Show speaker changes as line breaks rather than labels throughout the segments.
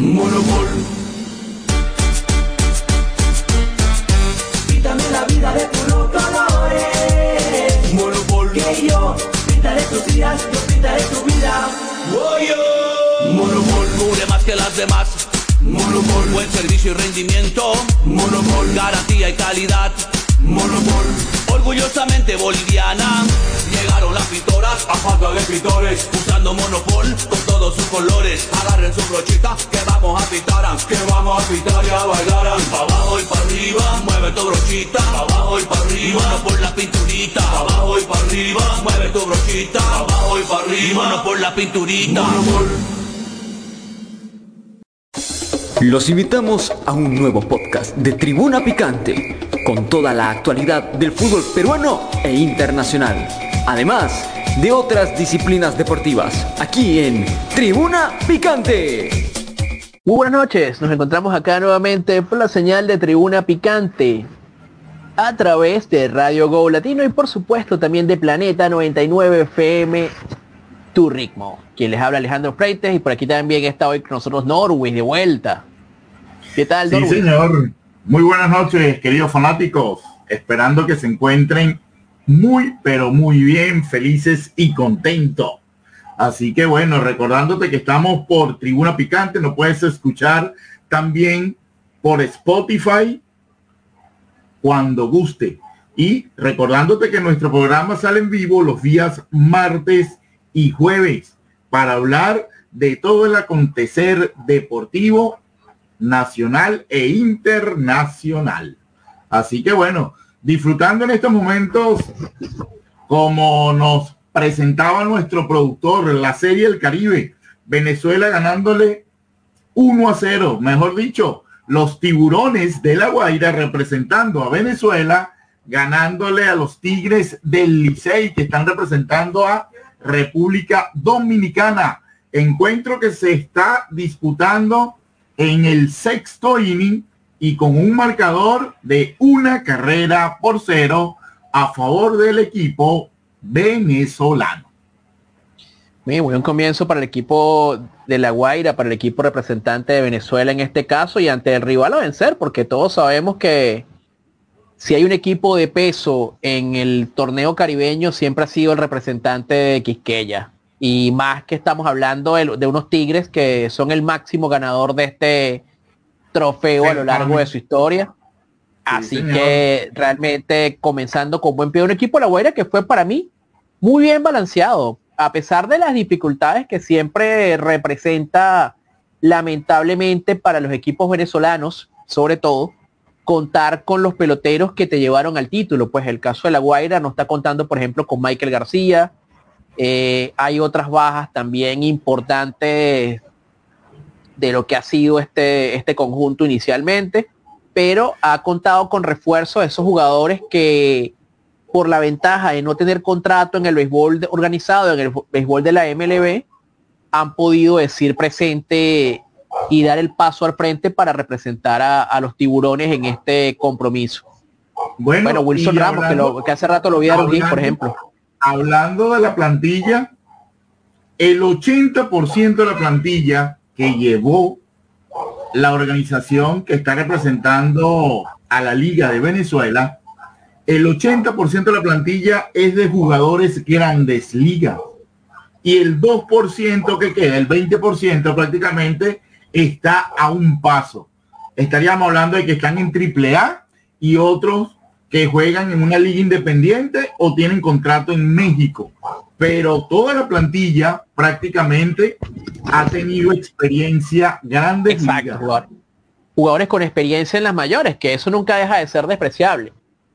Monopol. Píntame la vida de puros colores. Monopol. Que yo pintaré tus días, yo pintaré tu vida. Monopol. Cubre más que las demás. Monopol. Buen servicio y rendimiento. Monopol. Garantía y calidad. Monopol. Orgullosamente boliviana. Llegaron las pintoras a falta de pintores. Usando Monopol con todos sus colores. Agarren su brochita que vamos a pintar. Que vamos a pintar y a bailar. Pa' abajo y para arriba. Mueve tu brochita. Pa' abajo y para arriba. Monopol la pinturita. Pa' abajo y para arriba. Mueve tu brochita. Pa' abajo y para arriba. Monopol la pinturita. Monopol.
Los invitamos a un nuevo podcast de Tribuna Picante, con toda la actualidad del fútbol peruano e internacional, además de otras disciplinas deportivas, aquí en Tribuna Picante.
Muy buenas noches, nos encontramos acá nuevamente por la señal de Tribuna Picante, a través de Radio Go Latino y por supuesto también de Planeta 99 FM, tu ritmo. Quien les habla Alejandro Freites y por aquí también está hoy con nosotros Norway de vuelta. ¿Qué tal,
Sí, señor. Muy buenas noches, queridos fanáticos. Esperando que se encuentren muy, pero muy bien, felices y contentos. Así que bueno, recordándote que estamos por Tribuna Picante, nos puedes escuchar también por Spotify cuando guste. Y recordándote que nuestro programa sale en vivo los días martes y jueves para hablar de todo el acontecer deportivo nacional e internacional. Así que bueno, disfrutando en estos momentos, como nos presentaba nuestro productor, la serie El Caribe, Venezuela ganándole 1 a 0, mejor dicho, los tiburones de La Guaira representando a Venezuela, ganándole a los Tigres del Licey que están representando a República Dominicana. Encuentro que se está disputando en el sexto inning y con un marcador de una carrera por cero a favor del equipo venezolano.
Muy buen comienzo para el equipo de La Guaira, para el equipo representante de Venezuela en este caso y ante el rival a vencer, porque todos sabemos que si hay un equipo de peso en el torneo caribeño, siempre ha sido el representante de Quisqueya. Y más que estamos hablando de, de unos Tigres que son el máximo ganador de este trofeo a lo largo de su historia. Así que realmente comenzando con buen pie, un equipo de La Guaira que fue para mí muy bien balanceado, a pesar de las dificultades que siempre representa lamentablemente para los equipos venezolanos, sobre todo, contar con los peloteros que te llevaron al título. Pues el caso de La Guaira no está contando, por ejemplo, con Michael García. Eh, hay otras bajas también importantes de lo que ha sido este, este conjunto inicialmente, pero ha contado con refuerzo de esos jugadores que por la ventaja de no tener contrato en el béisbol de- organizado, en el béisbol de la MLB, han podido decir presente y dar el paso al frente para representar a, a los tiburones en este compromiso.
Bueno,
Bueno, Wilson Ramos, que,
hablando-
lo- que hace rato lo vi a Darwin, por ejemplo.
Hablando de la plantilla, el 80% de la plantilla que llevó la organización que está representando a la Liga de Venezuela, el 80% de la plantilla es de jugadores grandes ligas. Y el 2% que queda, el 20% prácticamente está a un paso. Estaríamos hablando de que están en triple A y otros que juegan en una liga independiente o tienen contrato en México. Pero toda la plantilla prácticamente ha tenido experiencia grande.
Exacto, jugador- jugadores con experiencia en las mayores, que eso nunca deja de ser despreciable.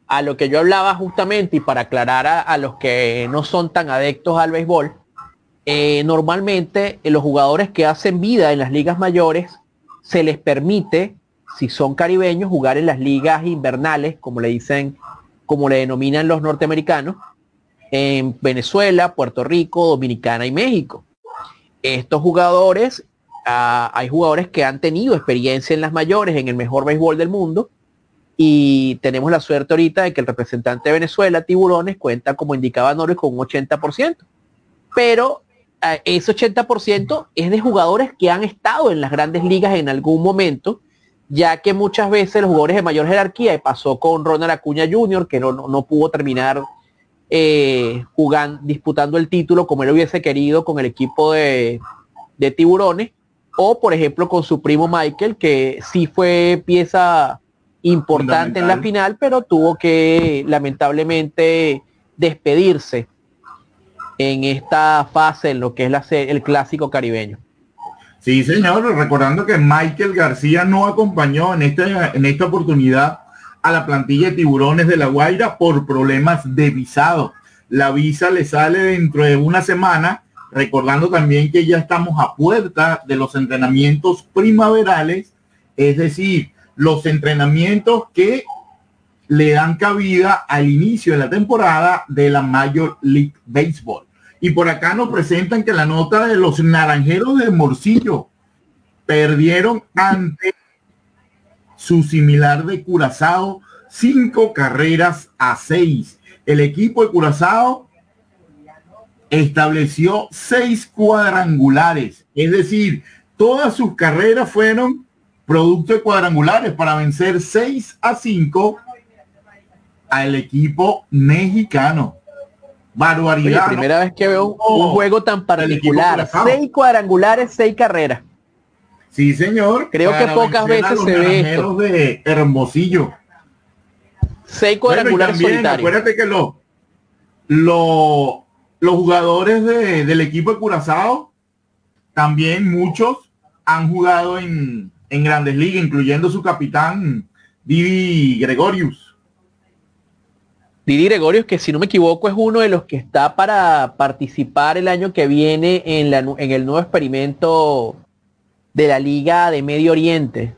A lo que yo hablaba justamente y para aclarar a, a los que no son tan adeptos al béisbol, eh, normalmente eh, los jugadores que hacen vida en las ligas mayores se les permite, si son caribeños, jugar en las ligas invernales, como le dicen, como le denominan los norteamericanos, en Venezuela, Puerto Rico, Dominicana y México. Estos jugadores, ah, hay jugadores que han tenido experiencia en las mayores, en el mejor béisbol del mundo, y tenemos la suerte ahorita de que el representante de Venezuela, Tiburones, cuenta, como indicaba Norris, con un 80%. Pero ese 80% es de jugadores que han estado en las grandes ligas en algún momento, ya que muchas veces los jugadores de mayor jerarquía, y pasó con Ronald Acuña Jr., que no, no, pudo terminar eh, jugando, disputando el título como él hubiese querido con el equipo de, de tiburones, o por ejemplo con su primo Michael, que sí fue pieza importante en la final, pero tuvo que lamentablemente despedirse en esta fase, en lo que es la, el clásico caribeño.
Sí, señor, recordando que Michael García no acompañó en esta, en esta oportunidad a la plantilla de tiburones de La Guaira por problemas de visado. La visa le sale dentro de una semana, recordando también que ya estamos a puerta de los entrenamientos primaverales, es decir, los entrenamientos que le dan cabida al inicio de la temporada de la Major League Baseball. Y por acá nos presentan que la nota de los naranjeros de Morcillo perdieron ante su similar de Curazao cinco carreras a seis. El equipo de Curazao estableció seis cuadrangulares, es decir, todas sus carreras fueron producto de cuadrangulares para vencer 6 a 5 al equipo mexicano. Barbaridad.
primera vez que veo un, juego tan particular. Seis cuadrangulares, seis carreras.
Sí, señor.
Creo que pocas veces se ve esto.
de Hermosillo.
Seis cuadrangulares
también, Acuérdate que los lo, los jugadores de, del equipo de Curazao, también muchos han jugado en, en grandes ligas, incluyendo su capitán Didi Gregorius.
Didi Gregorius, que si no me equivoco es uno de los que está para participar el año que viene en, la, en el nuevo experimento de la Liga de Medio Oriente.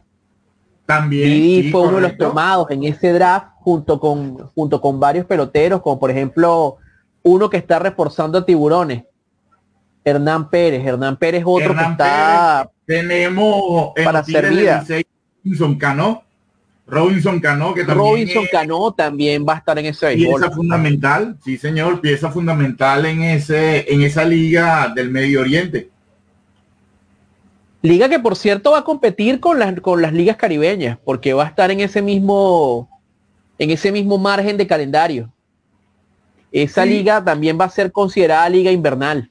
También.
Didi fue uno de los tomados en ese draft junto con, junto con varios peloteros, como por ejemplo uno que está reforzando a tiburones, Hernán Pérez. Hernán Pérez otro que está
tenemos
para servir
Robinson Cano. Robinson Cano, que
también Robinson Cano también va a estar en ese
pieza fundamental, sí señor, pieza fundamental en ese, en esa liga del Medio Oriente.
Liga que por cierto va a competir con las con las ligas caribeñas, porque va a estar en ese mismo en ese mismo margen de calendario. Esa liga también va a ser considerada liga invernal.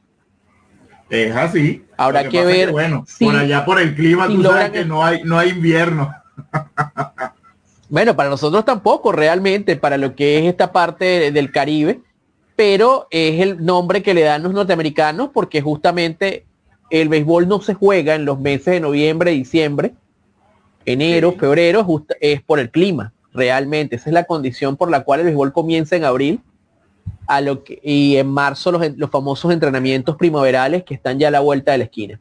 Es así.
Habrá que, ver.
bueno, por allá por el clima, tú sabes que no hay, no hay invierno.
bueno, para nosotros tampoco, realmente, para lo que es esta parte del Caribe, pero es el nombre que le dan los norteamericanos porque justamente el béisbol no se juega en los meses de noviembre, diciembre, enero, febrero, es por el clima, realmente. Esa es la condición por la cual el béisbol comienza en abril a lo que, y en marzo los, los famosos entrenamientos primaverales que están ya a la vuelta de la esquina.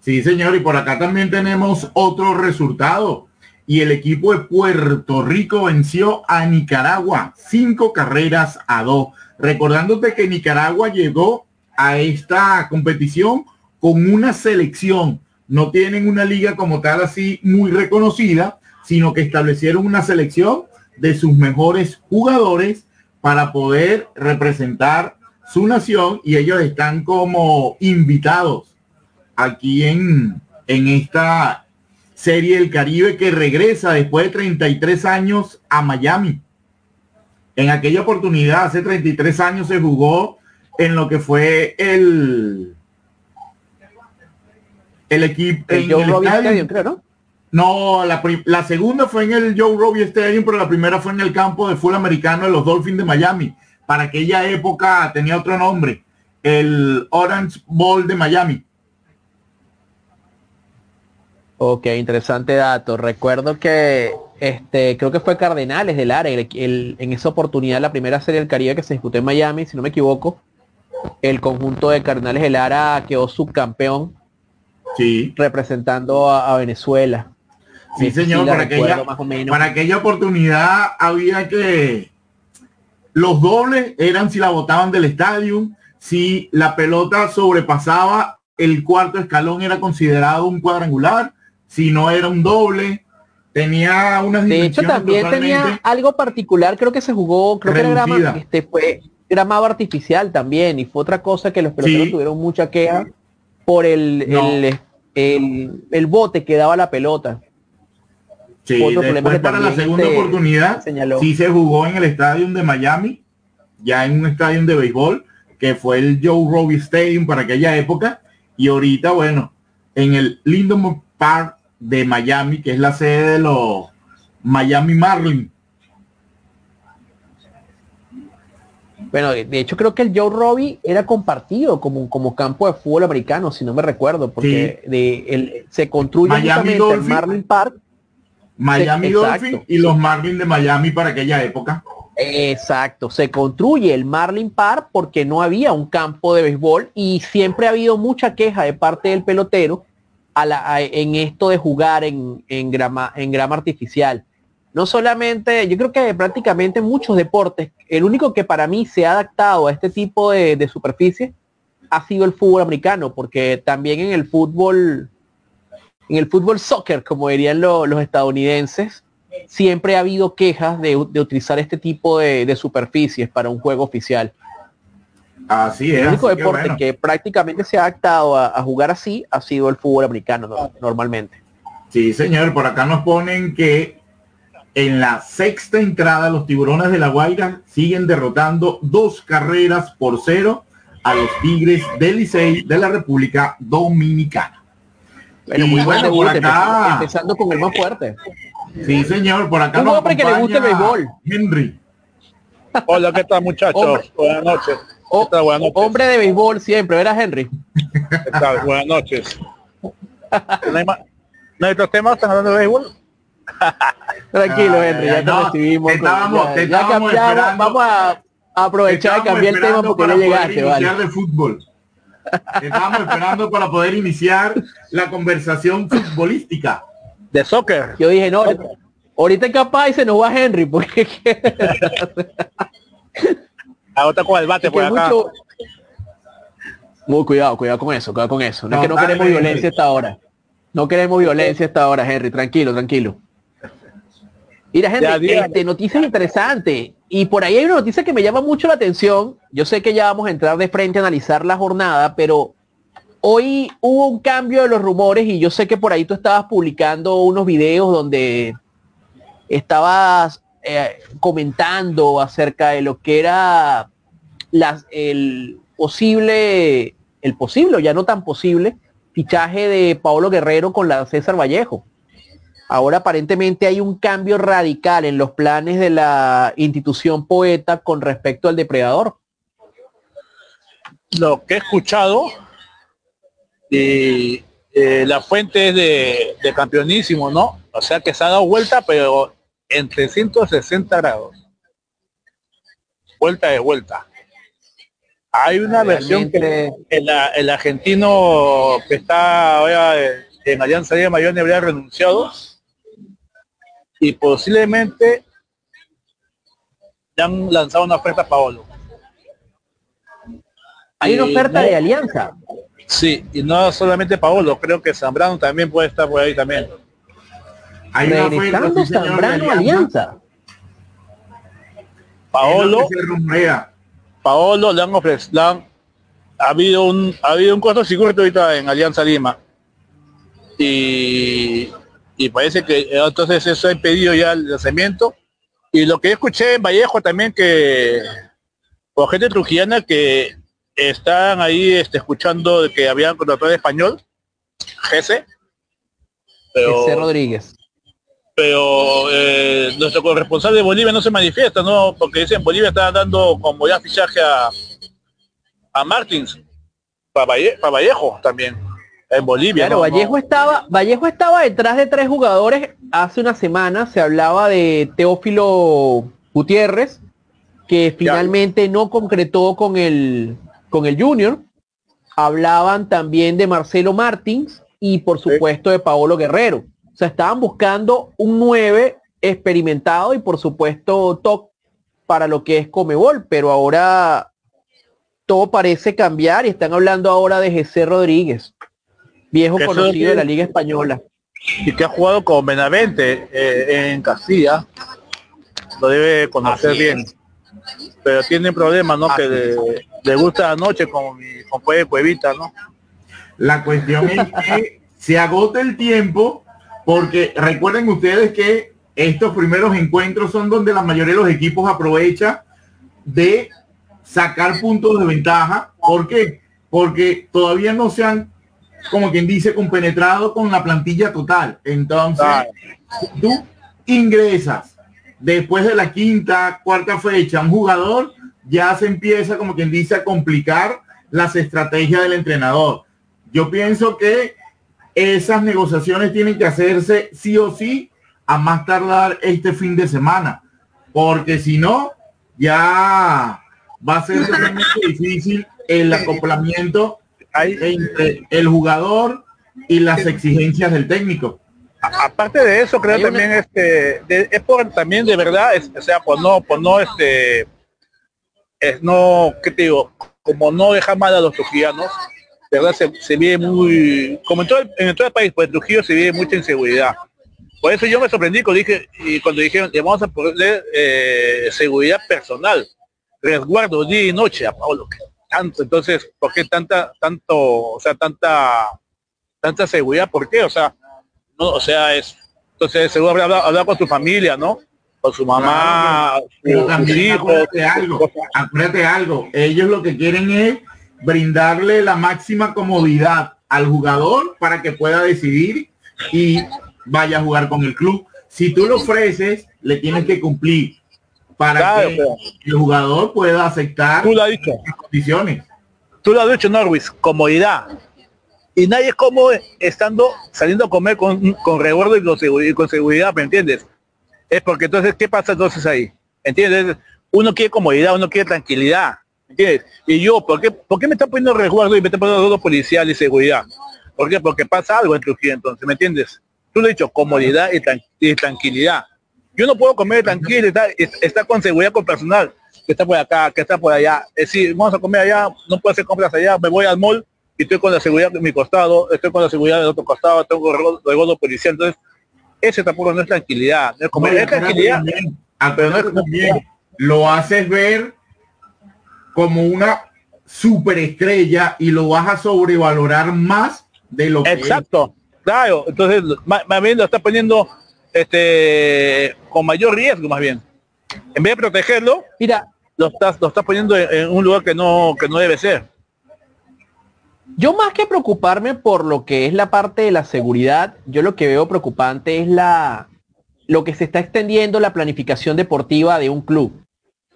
Sí, señor, y por acá también tenemos otro resultado. Y el equipo de Puerto Rico venció a Nicaragua cinco carreras a dos. Recordándote que Nicaragua llegó a esta competición con una selección. No tienen una liga como tal así muy reconocida, sino que establecieron una selección de sus mejores jugadores para poder representar su nación y ellos están como invitados aquí en, en esta serie del Caribe que regresa después de 33 años a Miami. En aquella oportunidad, hace 33 años se jugó en lo que fue el el equipo
el en creo, ¿no?
No, la, segunda fue en el Joe Robbie Stadium, pero la primera fue en el campo de fútbol americano de los Dolphins de Miami. Para aquella época tenía otro nombre, el Orange Bowl de Miami.
Ok, interesante dato. Recuerdo que este creo que fue Cardenales del área en esa oportunidad la primera serie del Caribe que se disputó en Miami, si no me equivoco, el conjunto de Cardenales del Ara quedó subcampeón
sí.
representando a Venezuela.
Sí, señor, para aquella, para aquella oportunidad había que los dobles eran si la botaban del estadio, si la pelota sobrepasaba el cuarto escalón era considerado un cuadrangular, si no era un doble, tenía unas
De hecho también tenía algo particular, creo que se jugó, creo que era este fue gramado artificial también y fue otra cosa que los peloteros tuvieron mucha queja por el, el, el, bote que daba la pelota.
Sí, después para la segunda oportunidad señaló. sí se jugó en el estadio de Miami, ya en un estadio de béisbol, que fue el Joe Robbie Stadium para aquella época, y ahorita, bueno, en el Lindon Park de Miami, que es la sede de los Miami Marlins.
Bueno, de hecho creo que el Joe Robbie era compartido como, como campo de fútbol americano, si no me recuerdo, porque de, el, se construye
Miami
el Marlin Park.
Miami y los Marlins de Miami para aquella época.
Exacto, se construye el Marlin Park porque no había un campo de béisbol y siempre ha habido mucha queja de parte del pelotero en esto de jugar en, en, grama, en grama artificial. No solamente, yo creo que prácticamente muchos deportes, el único que para mí se ha adaptado a este tipo de, superficie ha sido el fútbol americano, porque también en el fútbol, en el fútbol soccer, como dirían los estadounidenses, siempre ha habido quejas de, utilizar este tipo de, superficies para un juego oficial.
Así es.
El único deporte que, prácticamente se ha adaptado a, jugar así ha sido el fútbol americano normalmente.
Sí, señor, por acá nos ponen que en la sexta entrada los tiburones de la Guaira siguen derrotando dos carreras por cero a los Tigres del Licey de la República Dominicana.
Bueno, muy bueno, por acá. Empezando con el más fuerte.
Sí, señor, por acá.
Un hombre que le gusta el béisbol.
Henry.
Hola, ¿qué tal muchachos? Buenas noches.
Buenas noches. Hombre de béisbol siempre, ¿verdad, Henry?
¿Qué tal? Buenas noches. ¿No hay, más, ¿No hay otros temas? ¿Están hablando de béisbol?
Tranquilo, Henry, ya te recibimos. ya, cambiamos, vamos a aprovechar y cambiar el tema porque no llegaste,
vale. de fútbol. Estamos esperando para poder iniciar la conversación futbolística.
De soccer.
Yo dije, no, ahorita capaz y se nos va Henry, porque...
Ahora con el bate por acá.
Muy cuidado, cuidado con eso, cuidado con eso. No, es que no queremos violencia hasta ahora. No queremos violencia hasta ahora, Henry. Tranquilo, tranquilo. Mira, Henry, este, noticia interesante. Y por ahí hay una noticia que me llama mucho la atención. Yo sé que ya vamos a entrar de frente a analizar la jornada, pero hoy hubo un cambio de los rumores y yo sé que por ahí tú estabas publicando unos videos donde estabas eh, comentando acerca de lo que era las, el posible, el posible, ya no tan posible, fichaje de Paolo Guerrero con la César Vallejo. Ahora aparentemente hay un cambio radical en los planes de la institución poeta con respecto al depredador.
Lo que he escuchado, y eh, la fuente es de, de, campeonísimo, ¿no? O sea que se ha dado vuelta, pero en 360 grados. Vuelta de vuelta. Hay una versión que el, argentino que está ahora en Alianza de Mayor habría renunciado y posiblemente le han lanzado una oferta a Paolo.
Hay una oferta de alianza.
Sí, y no solamente Paolo, creo que Zambrano también puede estar por ahí también.
Hay una oferta, Zambrano alianza.
Paolo, Paolo le han ofrecido, ha habido un, ha habido un cortocircuito ahorita en Alianza Lima. Y y parece que entonces eso ha impedido ya el lanzamiento. Y lo que escuché en Vallejo también que por gente trujillana que están ahí este, escuchando de que habían contratado español, GC.
Pero, Rodríguez.
Pero eh, nuestro corresponsal de Bolivia no se manifiesta, ¿no? Porque dicen Bolivia está dando como ya fichaje a, a Martins, para Vallejo también en Bolivia.
Claro, Vallejo estaba, Vallejo estaba detrás de tres jugadores hace una semana. Se hablaba de Teófilo Gutiérrez, que finalmente no concretó con el con el Junior. Hablaban también de Marcelo Martins y por supuesto de Paolo Guerrero. O sea, estaban buscando un 9 experimentado y por supuesto top para lo que es Comebol, pero ahora todo parece cambiar y están hablando ahora de José Rodríguez viejo conocido de la Liga Española.
Y que ha jugado con Benavente eh, en Castilla. Lo debe conocer bien. pero tiene problemas, ¿no? Que le, gusta la noche como mi compañero de Cuevita, ¿no?
La cuestión es que se agota el tiempo porque recuerden ustedes que estos primeros encuentros son donde la mayoría de los equipos aprovecha de sacar puntos de ventaja. ¿Por qué? Porque todavía no se han, como quien dice, compenetrado con la plantilla total. Entonces, tú ingresas después de la quinta, cuarta fecha, un jugador ya se empieza, como quien dice, a complicar las estrategias del entrenador. Yo pienso que esas negociaciones tienen que hacerse sí o sí a más tardar este fin de semana, porque si no, ya va a ser difícil el acoplamiento entre el jugador y las exigencias del técnico.
Aparte de eso, creo también este es por también de verdad, o sea, por no, por no este es no, ¿qué te digo? Como no dejar mal a los trujillanos, de verdad se, se vive muy, como en todo, el, en todo el país, pues Trujillo se vive mucha inseguridad. Por eso yo me sorprendí cuando dije, y cuando dijeron, vamos a poner eh, seguridad personal, resguardo día y noche a Pablo. Tanto, entonces, ¿por qué tanta, tanto, o sea, tanta, tanta seguridad? ¿Por qué? O sea, no, o sea, es, entonces seguro hablar, hablar con su familia, ¿no? Con su mamá,
también acuérdate algo, acuérdate algo, ellos lo que quieren es brindarle la máxima comodidad al jugador para que pueda decidir y vaya a jugar con el club. Si tú lo ofreces, le tienes que cumplir para que el jugador pueda aceptar
tú lo has dicho.
las condiciones.
Tú lo has dicho, Norwis, comodidad. Y nadie es como estando saliendo a comer con, con recuerdo y con seguridad, ¿me entiendes? Es porque entonces, ¿qué pasa entonces ahí? ¿Entiendes? Uno quiere comodidad, uno quiere tranquilidad. ¿Entiendes? Y yo, ¿por qué, ¿por qué me está poniendo resguardo y me está poniendo todo policial y seguridad? ¿Por qué? Porque pasa algo en Trujillo entonces, ¿me entiendes? Tú lo has dicho, comodidad y, tranquilidad. Yo no puedo comer tranquilo, está, está con seguridad con personal, que está por acá, que está por allá. Es decir, vamos a comer allá, no puedo hacer compras allá, me voy al mall y estoy con la seguridad de mi costado, estoy con la seguridad del otro costado, tengo el policial. Entonces, ese tampoco no es tranquilidad. No es, tranquilidad.
pero no es también lo haces ver como una superestrella y lo vas a sobrevalorar más de lo que
Exacto. Claro, entonces más, bien lo está poniendo este con mayor riesgo más bien. En vez de protegerlo, mira, lo estás, lo estás poniendo en, un lugar que no, que no debe ser.
Yo más que preocuparme por lo que es la parte de la seguridad, yo lo que veo preocupante es la lo que se está extendiendo la planificación deportiva de un club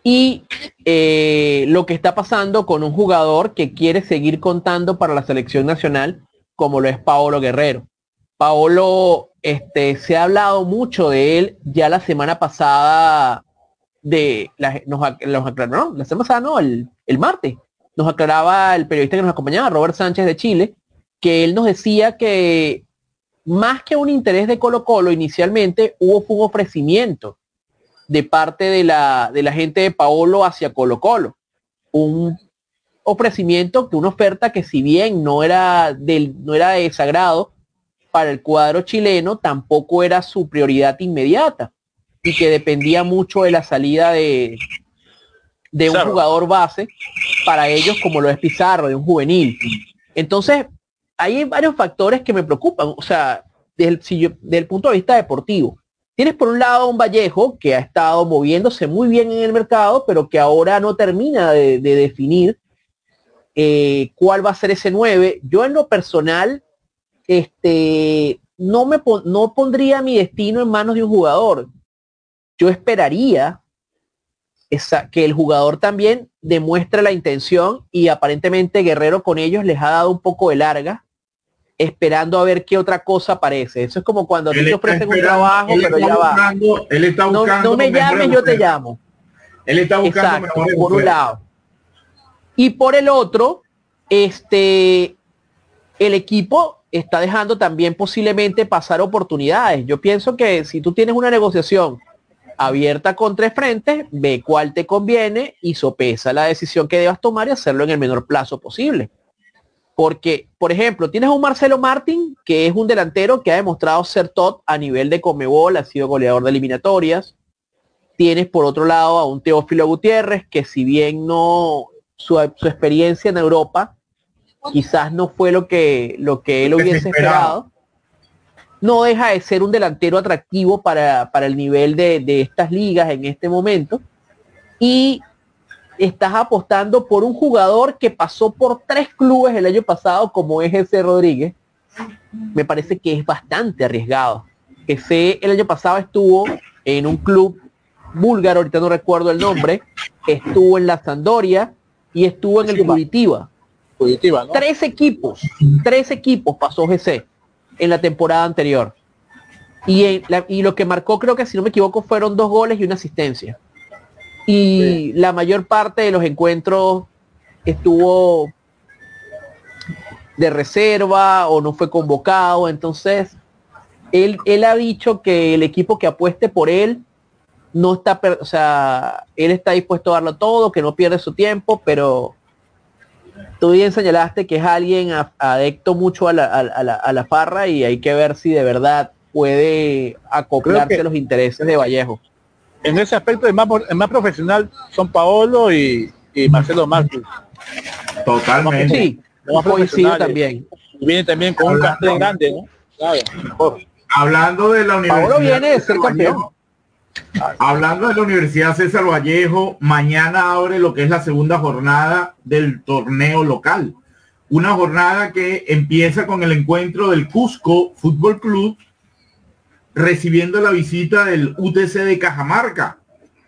y eh, lo que está pasando con un jugador que quiere seguir contando para la selección nacional como lo es Paolo Guerrero. Paolo, este, se ha hablado mucho de él ya la semana pasada de la, la semana pasada no, el, el martes, nos aclaraba el periodista que nos acompañaba, Robert Sánchez de Chile, que él nos decía que más que un interés de Colo Colo inicialmente hubo un ofrecimiento de parte de la, de la gente de Paolo hacia Colo Colo. Un ofrecimiento, que una oferta que si bien no era, del, no era de sagrado, para el cuadro chileno tampoco era su prioridad inmediata y que dependía mucho de la salida de, de un jugador base para ellos como lo es Pizarro, de un juvenil. Entonces, hay varios factores que me preocupan, o sea, desde el, desde el punto de vista deportivo. Tienes por un lado un Vallejo que ha estado moviéndose muy bien en el mercado, pero que ahora no termina de, definir eh, cuál va a ser ese 9. Yo en lo personal este, no, me no pondría mi destino en manos de un jugador. Yo esperaría que el jugador también demuestre la intención y aparentemente Guerrero con ellos les ha dado un poco de larga esperando a ver qué otra cosa aparece. Eso es como cuando te ofrecen un trabajo, pero ya va.
Él está buscando
no, me llames, yo te llamo.
Él está buscando
por un lado. Y por el otro, este, el equipo está dejando también posiblemente pasar oportunidades. Yo pienso que si tú tienes una negociación abierta con tres frentes, ve cuál te conviene y sopesa la decisión que debas tomar y hacerlo en el menor plazo posible. Porque, por ejemplo, tienes un Marcelo Martín, que es un delantero que ha demostrado ser top a nivel de Comebol, ha sido goleador de eliminatorias. tienes por otro lado a un Teófilo Gutiérrez que si bien no su, experiencia en Europa quizás no fue lo que lo que él hubiese esperado no deja de ser un delantero atractivo para, el nivel de, estas ligas en este momento. Y estás apostando por un jugador que pasó por tres clubes el año pasado, como es ese Rodríguez. Me parece que es bastante arriesgado. Ese el año pasado estuvo en un club búlgaro, ahorita no recuerdo el nombre, estuvo en la Sandoria y estuvo en el Curitiba. Curitiba Tres equipos, tres equipos pasó GC en la temporada anterior. Y, y lo que marcó, creo que si no me equivoco, fueron dos goles y una asistencia. Y la mayor parte de los encuentros estuvo de reserva o no fue convocado. Entonces, él, él ha dicho que el equipo que apueste por él no está, o sea, él está dispuesto a darlo todo, que no pierde su tiempo, pero tú bien señalaste que es alguien adecto mucho a la, a, la, farra y hay que ver si de verdad puede acoplarse a los intereses de Vallejo.
En ese aspecto el más, más profesional son Paolo y, Marcelo Martins.
Totalmente.
Sí, coincido también.
Viene también con un cartel grande, ¿no?
Hablando de la universidad.
Paolo viene de ser campeón.
Hablando de la Universidad César Vallejo, mañana abre lo que es la segunda jornada del torneo local. Una jornada que empieza con el encuentro del Cusco Fútbol Club recibiendo la visita del UTC de Cajamarca.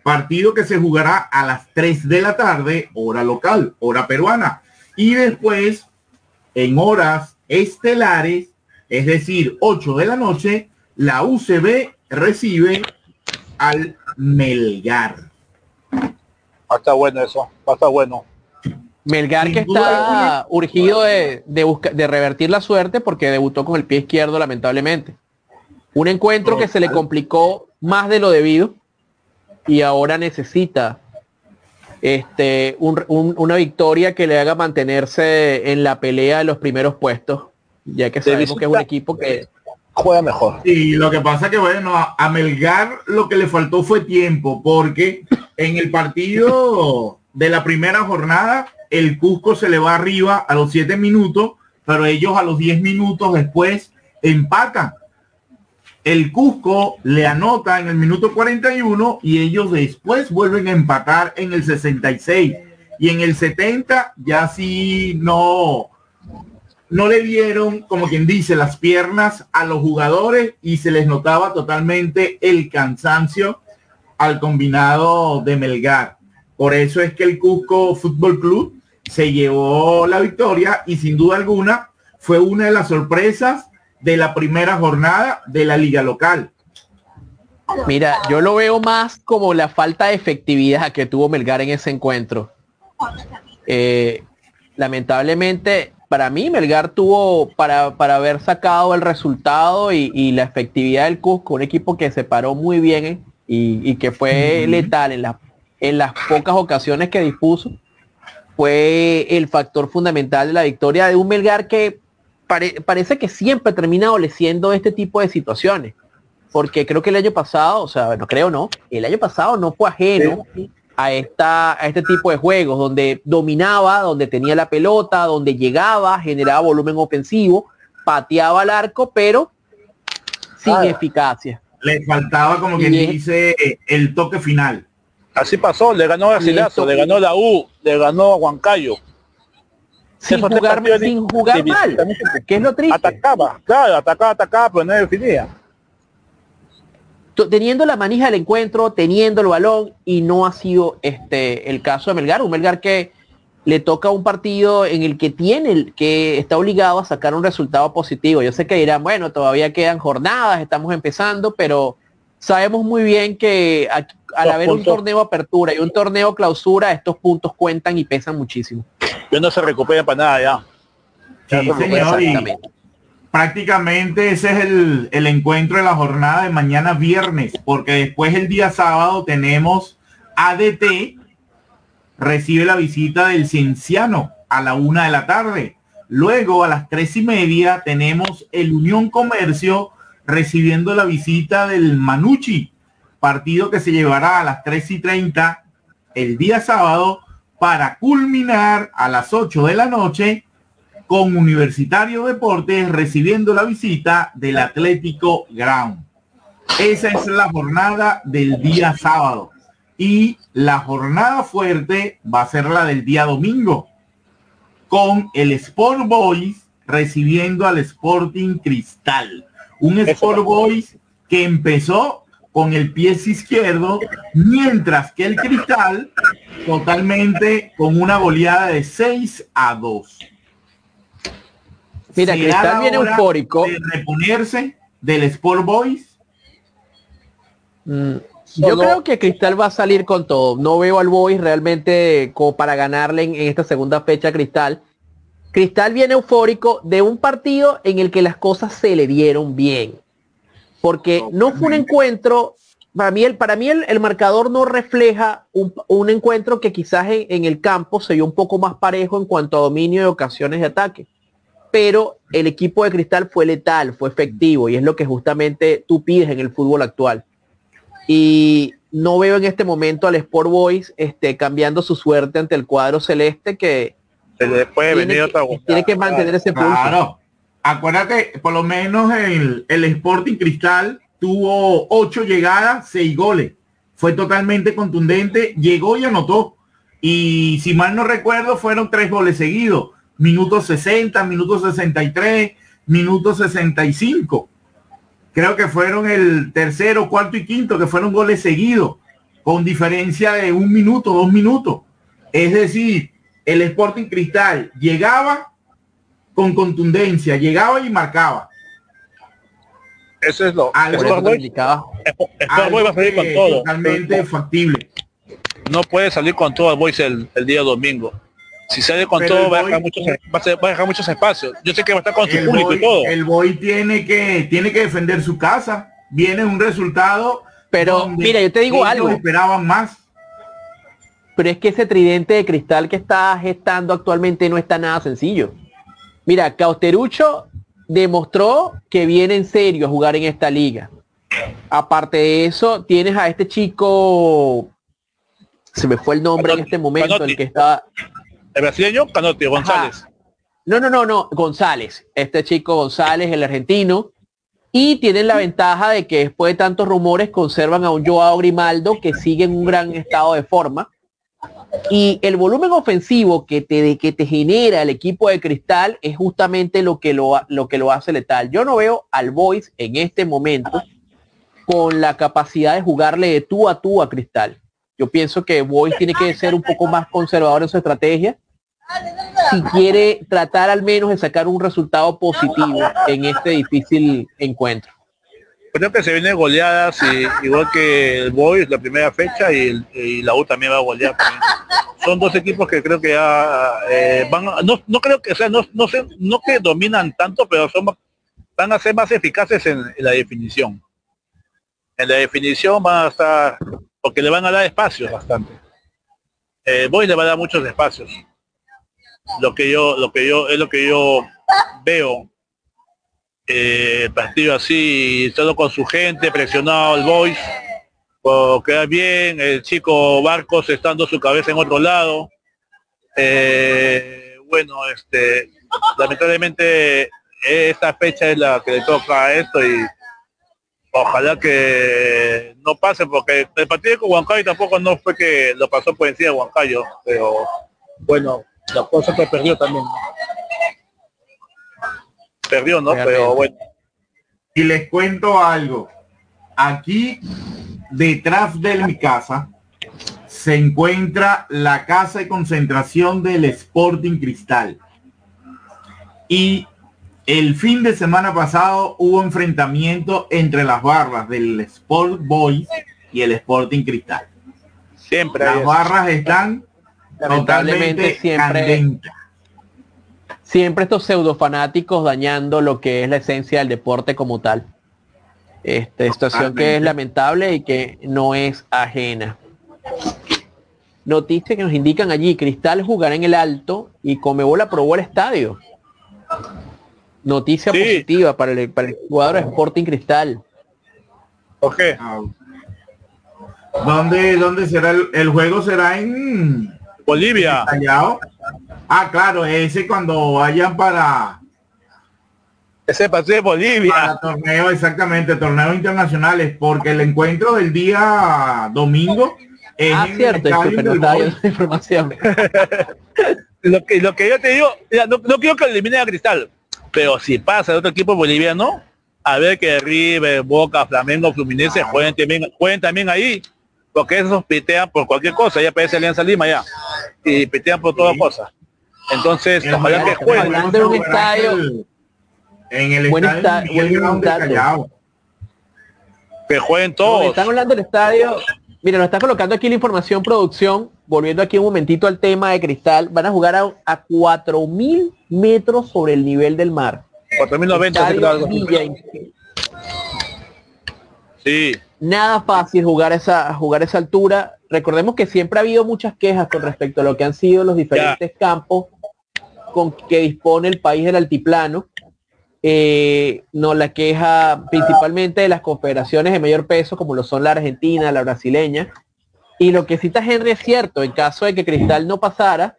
Partido que se jugará a las 3 de la tarde, hora local, hora peruana. Y después, en horas estelares, es decir, 8 de la noche, la UCB recibe al Melgar.
está bueno eso, está bueno.
Melgar que está urgido de, de, revertir la suerte porque debutó con el pie izquierdo lamentablemente. Un encuentro que se le complicó más de lo debido y ahora necesita este, una victoria que le haga mantenerse en la pelea de los primeros puestos, ya que sabemos que es un equipo que
juega mejor.
Y lo que pasa que bueno, a Melgar lo que le faltó fue tiempo, porque en el partido de la primera jornada, el Cusco se le va arriba a los siete minutos, pero ellos a los 10 minutos después empatan. El Cusco le anota en el minuto 41 y ellos después vuelven a empatar en el 66. Y en el 70 ya sí no, no le dieron, como quien dice, las piernas a los jugadores y se les notaba totalmente el cansancio al combinado de Melgar. Por eso es que el Cusco Fútbol Club se llevó la victoria y sin duda alguna fue una de las sorpresas de la primera jornada de la liga local.
Mira, yo lo veo más como la falta de efectividad que tuvo Melgar en ese encuentro. Eh, lamentablemente para mí Melgar tuvo para, haber sacado el resultado y, la efectividad del Cusco, un equipo que se paró muy bien ¿eh? y, que fue letal en, en las pocas ocasiones que dispuso, fue el factor fundamental de la victoria de un Melgar que parece que siempre termina adoleciendo este tipo de situaciones. Porque creo que el año pasado, o sea, no creo no, el año pasado no fue ajeno a, esta, a este tipo de juegos, donde dominaba, donde tenía la pelota, donde llegaba, generaba volumen ofensivo, pateaba al arco, pero sin eficacia.
Le faltaba, como quien dice, el toque final.
Así pasó, le ganó a Silazo, le ganó la U, le ganó a Huancayo.
Sin jugar, sin jugar mal, que es lo triste.
Atacaba, claro, atacaba, atacaba, pero no definía
teniendo la manija del encuentro, teniendo el balón, y no ha sido este el caso de Melgar, un Melgar que le toca un partido en el que tiene, que está obligado a sacar un resultado positivo. Yo sé que dirán, bueno, todavía quedan jornadas, estamos empezando, pero sabemos muy bien que al haber un torneo apertura y un torneo clausura, estos puntos cuentan y pesan muchísimo.
No se recupera para nada
ya. Exactamente prácticamente ese es el, encuentro de la jornada de mañana viernes, porque después el día sábado tenemos ADT, recibe la visita del Cienciano a la una de la tarde. Luego a las tres y media tenemos el Unión Comercio recibiendo la visita del Manucci partido que se llevará a las 3 y 30 el día sábado para culminar a las 8 de la noche con Universitario Deportes recibiendo la visita del Atlético Ground. Esa es la jornada del día sábado. Y la jornada fuerte va a ser la del día domingo, con el Sport Boys recibiendo al Sporting Cristal. Un Sport Boys que empezó con el pie izquierdo, mientras que el Cristal totalmente con una goleada de 6 a 2.
Mira, Cristal viene eufórico.
De reponerse del Sport Boys.
Mm, yo creo que Cristal va a salir con todo. No veo al Boys realmente como para ganarle en, esta segunda fecha a Cristal. Cristal viene eufórico de un partido en el que las cosas se le dieron bien. Porque no fue un encuentro, para mí el, para mí el, marcador no refleja un, encuentro que quizás en, en, el campo se vio un poco más parejo en cuanto a dominio de ocasiones de ataque pero el equipo de Cristal fue letal, fue efectivo y es lo que justamente tú pides en el fútbol actual. Y no veo en este momento al Sport Boys este, cambiando su suerte ante el cuadro celeste que
tiene,
que, tiene que mantener ese
pulso. Claro. Acuérdate, por lo menos el, el Sporting Cristal tuvo ocho llegadas, seis goles. Fue totalmente contundente, llegó y anotó. Y si mal no recuerdo, fueron tres goles seguidos minutos 60, minutos 63, minutos 65. Creo que fueron el tercero, cuarto y quinto, que fueron goles seguidos, con diferencia de un minuto, dos minutos. Es decir, el Sporting Cristal llegaba con contundencia, llegaba y marcaba.
Eso es lo
algo,
va a salir con todo.
Totalmente factible.
No puede salir con todo el Boys el día domingo. Si sale con todo, va a, dejar muchos, va, a dejar muchos espacios. Yo sé que va a estar con su público y todo.
El Boy tiene que, tiene que defender su casa. Viene un resultado.
Pero mira, yo te digo algo.
esperaban más.
Pero es que ese tridente de cristal que está gestando actualmente no está nada sencillo. Mira, Cauterucho demostró que viene en serio a jugar en esta liga. Aparte de eso, tienes a este chico, se me fue el nombre en este momento, el que está,
¿El brasileño? Canotti, González.
No, no, no, no, González. Este chico González, el argentino. Y tienen la ventaja de que después de tantos rumores conservan a un Joao Grimaldo que sigue en un gran estado de forma. Y el volumen ofensivo que te, que te genera el equipo de Cristal es justamente lo que lo, lo que lo hace letal. Yo no veo al Boys en este momento con la capacidad de jugarle de tú a tú a Cristal. Yo pienso que Boys tiene que ser un poco más conservador en su estrategia si quiere tratar al menos de sacar un resultado positivo en este difícil encuentro.
Creo que se viene goleadas, igual que el Boys la primera fecha y, la U también va a golear. Son dos equipos que creo que ya eh, van, no, no creo que, o sea, no, no, sé, no que dominan tanto, pero son van a ser más eficaces en, la definición. En la definición van a estar, porque le van a dar espacios bastante. El Boys le va a dar muchos espacios lo que yo lo que yo es lo que yo veo eh, partido así todo con su gente presionado el boys por quedar bien el chico Barcos estando su cabeza en otro lado eh, bueno este lamentablemente esta fecha es la que le toca a esto y ojalá que no pase porque el partido con Huancayo tampoco no fue que lo pasó por encima de Huancayo pero bueno la cosa que perdió también. Perdió, ¿no? Pero bueno.
Y les cuento algo. Aquí, detrás de mi casa, se encuentra la casa de concentración del Sporting Cristal. Y el fin de semana pasado hubo enfrentamiento entre las barras del Sport Boys y el Sporting Cristal.
Siempre.
Las barras están lamentablemente siempre
siempre estos pseudo fanáticos dañando lo que es la esencia del deporte como tal. Esta situación que es lamentable y que no es ajena. Noticia que nos indican allí, Cristal jugará en el alto y Comebol aprobó el estadio. Noticia positiva para el, para el jugador de Sporting Cristal.
¿Por qué?
¿Dónde, dónde será el, juego? ¿Será en
Bolivia?
ah, claro, ese cuando vayan para
ese partido de Bolivia.
Para torneo, exactamente, torneos internacionales, porque el encuentro del día domingo
es ah, cierto, información.
lo, que, lo que yo te digo, no, no, quiero que elimine a Cristal, pero si pasa de otro equipo boliviano, a ver que River, Boca, Flamengo, Fluminense ah. jueguen, también, jueguen también ahí, porque esos pitean por cualquier cosa, ya parece Alianza Lima ya, y pitean por todas cosas. Entonces, ojalá que jueguen.
un estadio
en el estadio
Que jueguen todos.
están hablando del estadio. Mira, nos está colocando aquí la información producción. Volviendo aquí un momentito al tema de cristal. Van a jugar a, a 4.000 metros sobre el nivel del mar.
4.090. Sí.
Nada fácil jugar esa, jugar esa altura. Recordemos que siempre ha habido muchas quejas con respecto a lo que han sido los diferentes campos con que dispone el país del altiplano eh, no la queja principalmente de las confederaciones de mayor peso, como lo son la argentina, la brasileña. Y lo que cita Henry es cierto, en caso de que Cristal no pasara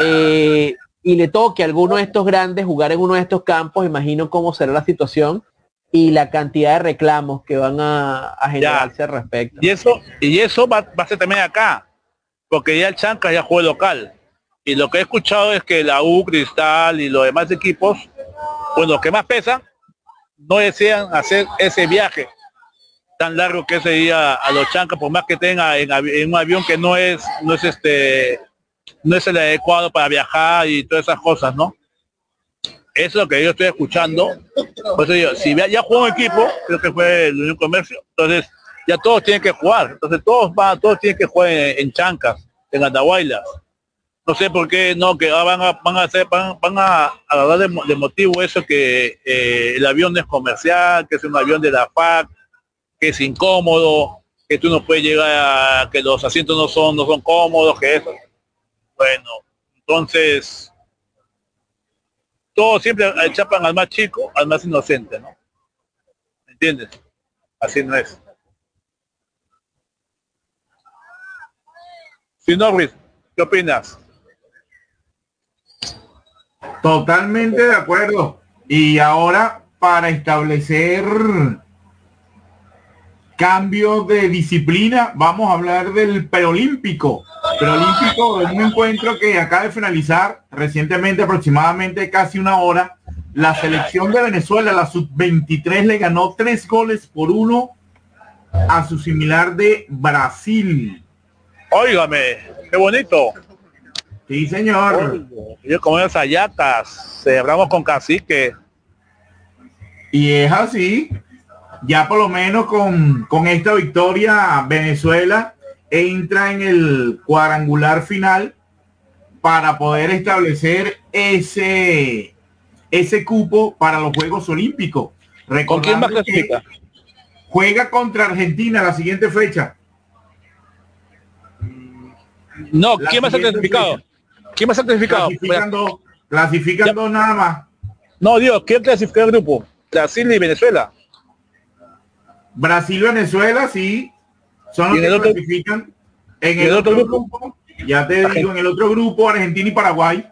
eh, y le toque a alguno de estos grandes jugar en uno de estos campos, imagino cómo será la situación y la cantidad de reclamos que van a, generarse al respecto.
Y eso, y eso va, va, a ser también acá, porque ya el Chanca ya juega local. Y lo que he escuchado es que la U, Cristal y los demás equipos bueno, los que más pesan no desean hacer ese viaje tan largo que ese día a los chancas, por más que tenga en, un avión que no es, no es este, no es el adecuado para viajar y todas esas cosas, ¿no? Eso es lo que yo estoy escuchando. Pues si ya jugó un equipo, creo que fue el Comercio, entonces ya todos tienen que jugar. Entonces todos van, todos tienen que jugar en, chancas, en andahuaylas no sé por qué no que van a van a hacer van, a, dar de, motivo eso que eh, el avión es comercial que es un avión de la FAC que es incómodo que tú no puedes llegar a que los asientos no son no son cómodos que eso bueno entonces todos siempre chapan al más chico al más inocente no ¿Me entiendes así no es si no Ruiz ¿qué opinas?
Totalmente de acuerdo. Y ahora para establecer cambio de disciplina, vamos a hablar del preolímpico. Preolímpico es un encuentro que acaba de finalizar recientemente, aproximadamente casi una hora. La selección de Venezuela, la sub-23, le ganó tres goles por uno a su similar de Brasil.
Óigame, qué bonito.
Sí, señor.
Yo como esas ayatas, celebramos con cacique.
Y es así. Ya por lo menos con, con esta victoria, Venezuela entra en el cuadrangular final para poder establecer ese ese cupo para los Juegos Olímpicos.
¿Con quién más clasifica?
Juega contra Argentina la siguiente fecha.
No, ¿quién más ha clasificado? ¿Quién más ha clasificado?
Clasificando, clasificando nada más.
No, Dios, ¿quién clasificó el grupo? Brasil y Venezuela.
Brasil y Venezuela, sí. Son los que el clasifican. En el, otro, grupo, ya te digo, en el otro grupo, Argentina y Paraguay.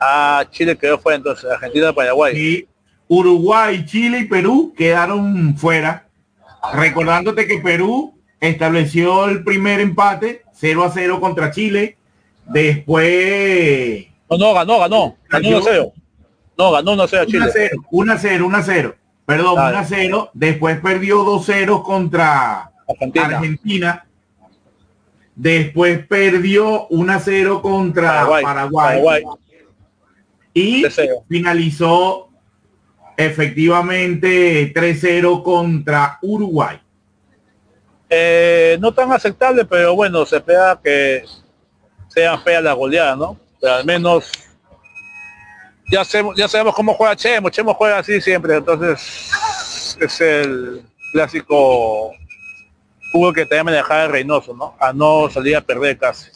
Ah, Chile quedó fuera entonces, Argentina y Paraguay.
Sí. Uruguay, Chile y Perú quedaron fuera. Recordándote que Perú estableció el primer empate 0 a 0 contra Chile Después.
No, no, ganó, ganó. Ganó 1 0. No, ganó 1 0 Chile.
1 0, 1 0. Perdón, 1 0. Después perdió 2 0 contra Argentina. Argentina. Después perdió 1 0 contra Paraguay. Paraguay. Paraguay. Y finalizó efectivamente 3-0 contra Uruguay.
Eh, no tan aceptable, pero bueno, se espera que sean feas las goleadas, ¿no? Pero al menos ya, sabemos, ya sabemos cómo juega Chemo, Chemo juega así siempre, entonces es el clásico juego que te llama dejar Reynoso, ¿no? A no salir a perder casi.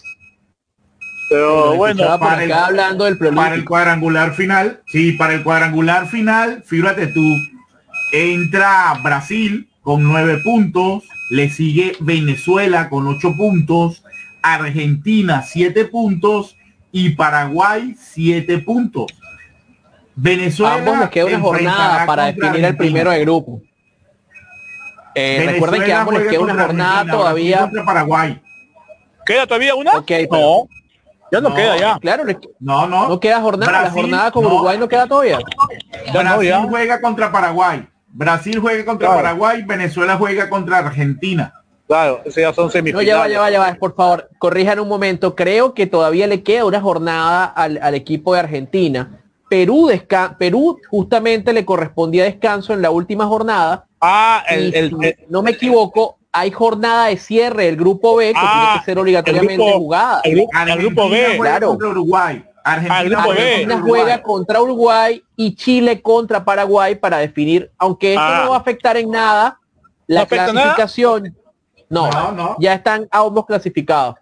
Pero bueno,
para el, hablando del para el cuadrangular final, sí, para el cuadrangular final, fíjate tú, entra Brasil con nueve puntos, le sigue Venezuela con ocho puntos, Argentina siete puntos y Paraguay siete puntos.
Venezuela ambos les queda una jornada para definir el primero de grupo. Eh, recuerden que ambos les queda una jornada todavía
contra Paraguay.
¿Queda todavía una?
Okay, no.
Ya no, queda ya.
Claro,
no, no.
No queda jornada. la jornada con Uruguay no queda todavía.
Brasil juega contra Paraguay. Brasil juega contra Paraguay. Venezuela juega contra Argentina.
Claro, ese ya son semifinales.
No, ya va, ya va, Por favor, corrijan un momento. Creo que todavía le queda una jornada al, al equipo de Argentina. Perú, Perú justamente le correspondía descanso en la última jornada.
Ah, el,
no me equivoco, hay jornada de cierre del grupo B que tiene que ah, ser obligatoriamente jugada.
El, grupo B,
claro. Contra Uruguay.
Argentina, juega contra Uruguay y Chile contra Paraguay para definir, aunque esto ah. no va a afectar en nada la clasificación. No, no, ya están ambos clasificados.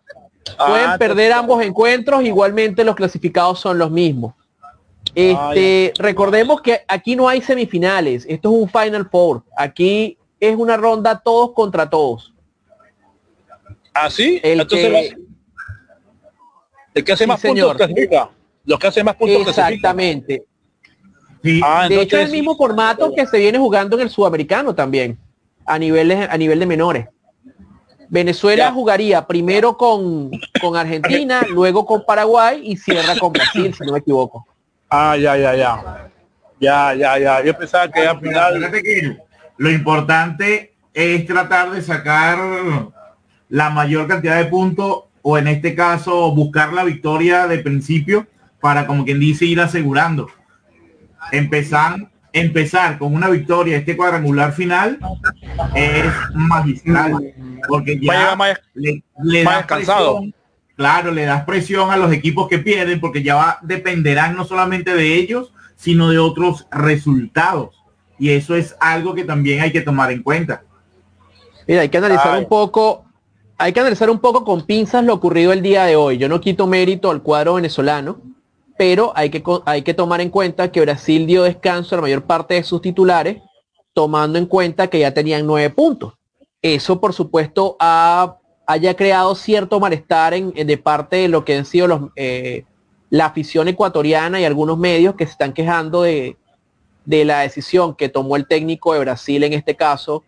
Ah, Pueden perder ambos encuentros, igualmente los clasificados son los mismos. Este, recordemos que aquí no hay semifinales, esto es un Final Four. Aquí es una ronda todos contra todos.
¿Ah, sí? El que, el que hace más puntos clasifica. Los que hacen más puntos
Exactamente. Ah, de hecho es el mismo formato que se viene jugando en el sudamericano también, a nivel de, a nivel de menores. Venezuela jugaría primero con, con Argentina, luego con Paraguay y cierra con Brasil, si no me equivoco.
Ah, ya, ya, ya. Ya, ya, ya. Yo pensaba que al final...
lo importante es tratar de sacar la mayor cantidad de puntos o en este caso buscar la victoria de principio para como quien dice ir asegurando. Empezar, empezar con una victoria este cuadrangular final es magistral porque ya le, le da claro, le das presión a los equipos que pierden porque ya va, dependerán no solamente de ellos, sino de otros resultados. Y eso es algo que también hay que tomar en cuenta.
Mira, hay que analizar un poco, hay que analizar un poco con pinzas lo ocurrido el día de hoy. Yo no quito mérito al cuadro venezolano, pero hay que, hay que tomar en cuenta que Brasil dio descanso a la mayor parte de sus titulares, tomando en cuenta que ya tenían nueve puntos. Eso, por supuesto, ha haya creado cierto malestar en, de parte de lo que han sido los, eh, la afición ecuatoriana y algunos medios que se están quejando de, de la decisión que tomó el técnico de Brasil en este caso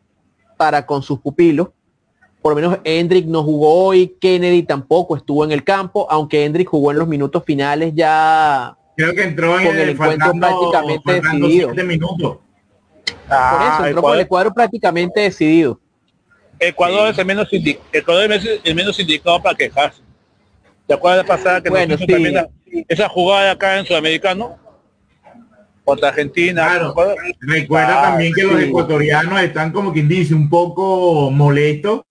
para con sus pupilos. Por lo menos Hendrick no jugó hoy, Kennedy tampoco estuvo en el campo, aunque Hendrick jugó en los minutos finales ya
creo que entró en
con el, encuentro prácticamente decidido. Minutos. Por eso entró con el cuadro prácticamente decidido.
Ecuador es el menos, Ecuador es el menos indicado para quejarse. ¿Te acuerdas de pasar que bueno, esa jugada acá en Sudamericano? Contra Argentina.
Recuerda ah, también que los ecuatorianos están como quien dice un poco molestos.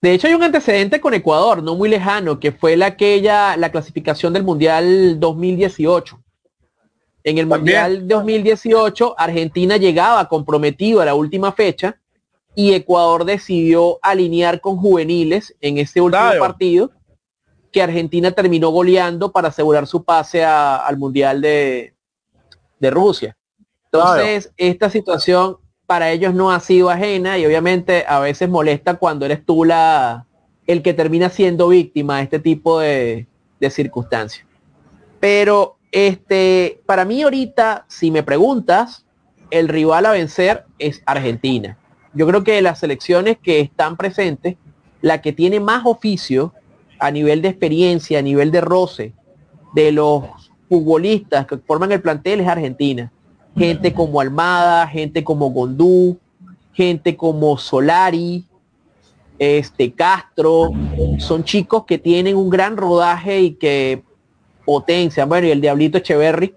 De hecho hay un antecedente con Ecuador, no muy lejano, que fue la aquella la clasificación del Mundial 2018 en el Mundial 2018, Argentina llegaba comprometido a la última fecha y Ecuador decidió alinear con juveniles en ese último partido que Argentina terminó goleando para asegurar su pase al Mundial de, Rusia. Entonces, esta situación para ellos no ha sido ajena y obviamente a veces molesta cuando eres tú la, el que termina siendo víctima de este tipo de, de circunstancias. Pero este, para mí ahorita, si me preguntas, el rival a vencer es Argentina. Yo creo que de las selecciones que están presentes, la que tiene más oficio a nivel de experiencia, a nivel de roce, de los futbolistas que forman el plantel es Argentina. Gente como Almada, gente como Gondú, gente como Solari, este Castro, son chicos que tienen un gran rodaje y que potencia. Bueno, y el Diablito Echeverry,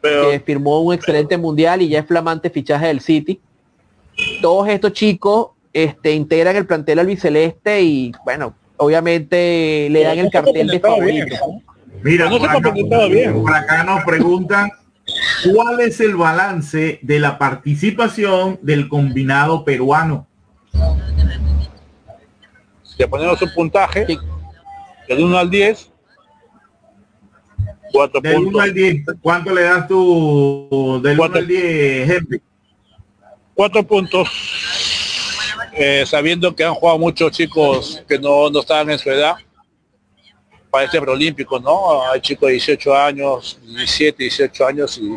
que firmó un excelente mundial y ya es flamante fichaje del City. Todos estos chicos este, integran el plantel albiceleste y bueno, obviamente le dan el cartel de favorito.
Mira, por acá, por acá nos preguntan cuál es el balance de la participación del combinado peruano.
Si ponemos un puntaje, del 1 al 10,
Cuatro del puntos. 1 al 10, ¿cuánto le das tú del 1 al 10, Henry?
Cuatro puntos. Eh, sabiendo que han jugado muchos chicos que no, no estaban en su edad para este preolímpico, ¿no? Hay chicos de 18 años, 17, 18 años y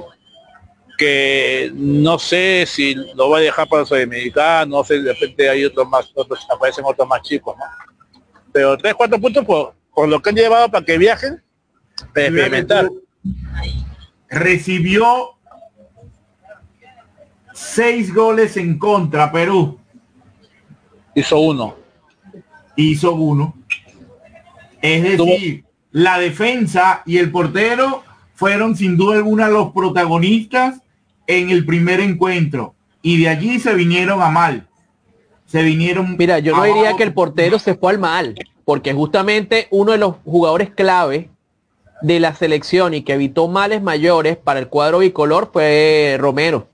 que no sé si lo va a dejar para los americanos, no sé, de repente hay otros más, otros, aparecen otros más chicos, ¿no? Pero tres, cuatro puntos por, por lo que han llevado para que viajen, experimentar.
Recibió seis goles en contra Perú.
Hizo uno.
Hizo uno. Es decir, la defensa y el portero fueron sin duda alguna los protagonistas en el primer encuentro y de allí se vinieron a mal. Se vinieron.
Mira, yo no diría que el portero se fue al mal, porque justamente uno de los jugadores clave de la selección y que evitó males mayores para el cuadro bicolor fue Romero.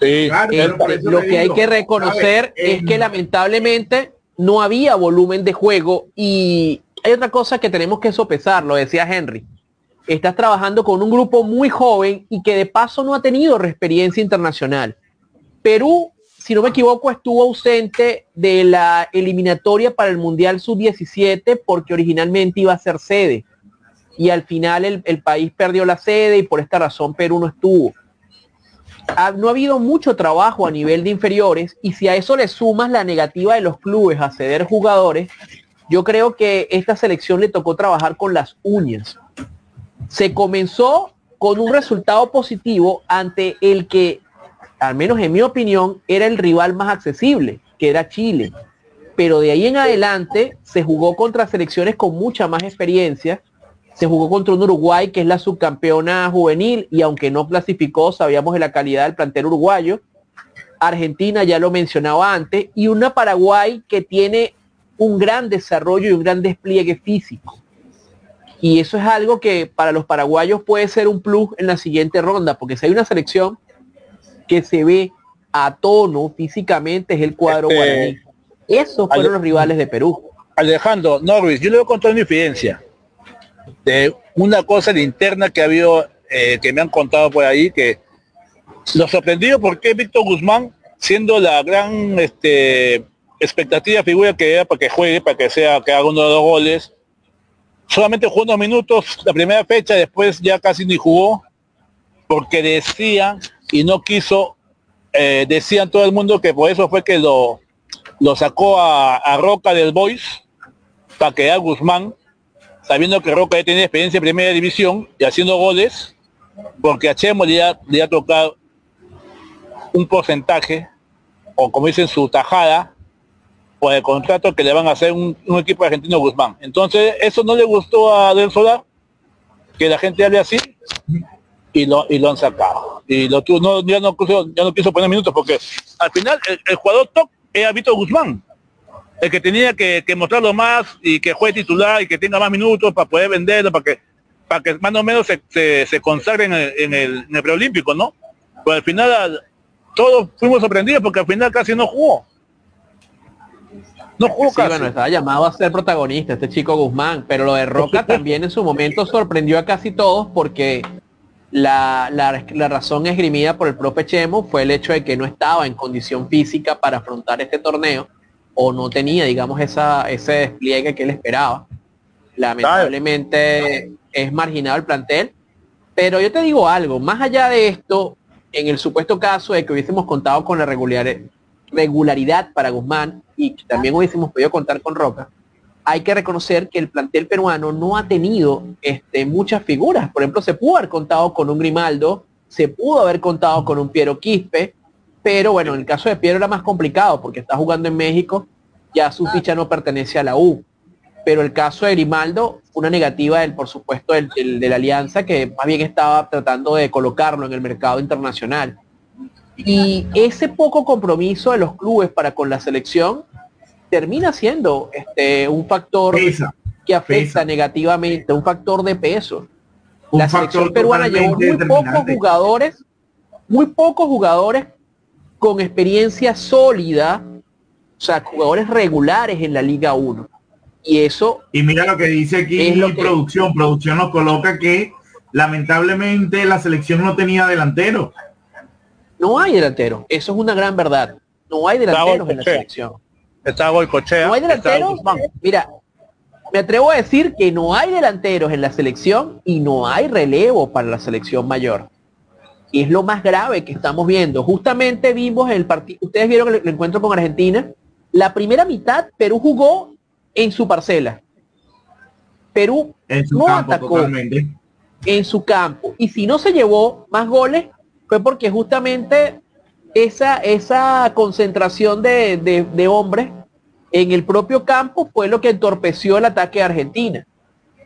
Sí, este, lo que hay que reconocer es que lamentablemente no había volumen de juego y hay otra cosa que tenemos que sopesar, lo decía Henry estás trabajando con un grupo muy joven y que de paso no ha tenido experiencia internacional. Perú, si no me equivoco, estuvo ausente de la eliminatoria para el Mundial Sub-17 porque originalmente iba a ser sede. Y al final el, el, país perdió la sede y por esta razón Perú no estuvo. No ha habido mucho trabajo a nivel de inferiores y si a eso le sumas la negativa de los clubes a ceder jugadores, yo creo que esta selección le tocó trabajar con las uñas se comenzó con un resultado positivo ante el que, al menos en mi opinión, era el rival más accesible, que era Chile. Pero de ahí en adelante se jugó contra selecciones con mucha más experiencia. Se jugó contra un Uruguay que es la subcampeona juvenil y aunque no clasificó, sabíamos de la calidad del plantel uruguayo. Argentina ya lo mencionaba antes y una Paraguay que tiene un gran desarrollo y un gran despliegue físico. Y eso es algo que para los paraguayos puede ser un plus en la siguiente ronda, porque si hay una selección que se ve a tono físicamente es el cuadro este, guaraní. Esos fueron los rivales de Perú.
Alejandro Norris, yo le voy a contar una infidencia de una cosa interna que ha habido, eh, que me han contado por ahí, que lo sorprendido porque Víctor Guzmán, siendo la gran este, expectativa figura que era para que juegue, para que sea, que haga uno de los goles, solamente jugó unos minutos la primera fecha, después ya casi ni jugó, porque decían y no quiso, eh, decían todo el mundo que por eso fue que lo, lo sacó a, Roca del Boys, para que a Guzmán, sabiendo que Roca ya tenía experiencia en primera división y haciendo goles, porque a Chemo le ha tocado un porcentaje, o como dicen su tajada, el contrato que le van a hacer un, equipo argentino Guzmán. Entonces, eso no le gustó a Del Solar, que la gente hable así, y lo, y lo han sacado. Y lo no, ya, no ya no quiso poner minutos, porque al final el, jugador top era Vito Guzmán, el que tenía que, mostrarlo más y que juegue titular y que tenga más minutos para poder venderlo, para que para que más o menos se, se, consagre en el, en el, en el preolímpico, ¿no? Pues al final todos fuimos sorprendidos porque al final casi no jugó.
No bueno, estaba llamado a ser protagonista este chico Guzmán, pero lo de Roca también en su momento sorprendió a casi todos porque la, la, razón esgrimida por el propio Chemo fue el hecho de que no estaba en condición física para afrontar este torneo o no tenía, digamos, esa, ese despliegue que él esperaba. Lamentablemente es marginado el plantel, pero yo te digo algo, más allá de esto, en el supuesto caso de que hubiésemos contado con la regularidad, regularidad para Guzmán y también hubiésemos podido contar con Roca, hay que reconocer que el plantel peruano no ha tenido este, muchas figuras. Por ejemplo, se pudo haber contado con un Grimaldo, se pudo haber contado con un Piero Quispe, pero bueno, en el caso de Piero era más complicado porque está jugando en México, ya su ficha no pertenece a la U. Pero el caso de Grimaldo, una negativa del, por supuesto, del, de la alianza que más bien estaba tratando de colocarlo en el mercado internacional. Y ese poco compromiso de los clubes para con la selección termina siendo este, un factor que afecta negativamente, un factor de peso. la selección peruana llevó muy pocos jugadores, muy pocos jugadores con experiencia sólida, o sea, jugadores regulares en la Liga 1. Y eso...
Y mira lo que dice aquí en producción. Producción nos coloca que lamentablemente la selección no tenía delantero.
No hay delantero, eso es una gran verdad. No hay delanteros en la selección.
Está Goicochea.
No hay delanteros. Mira, me atrevo a decir que no hay delanteros en la selección y no hay relevo para la selección mayor. Y es lo más grave que estamos viendo. Justamente vimos el partido, ustedes vieron el, encuentro con Argentina. La primera mitad, Perú jugó en su parcela. Perú no atacó en su campo. Y si no se llevó más goles, fue porque justamente esa, esa concentración de, de hombres en el propio campo fue lo que entorpeció el ataque de Argentina.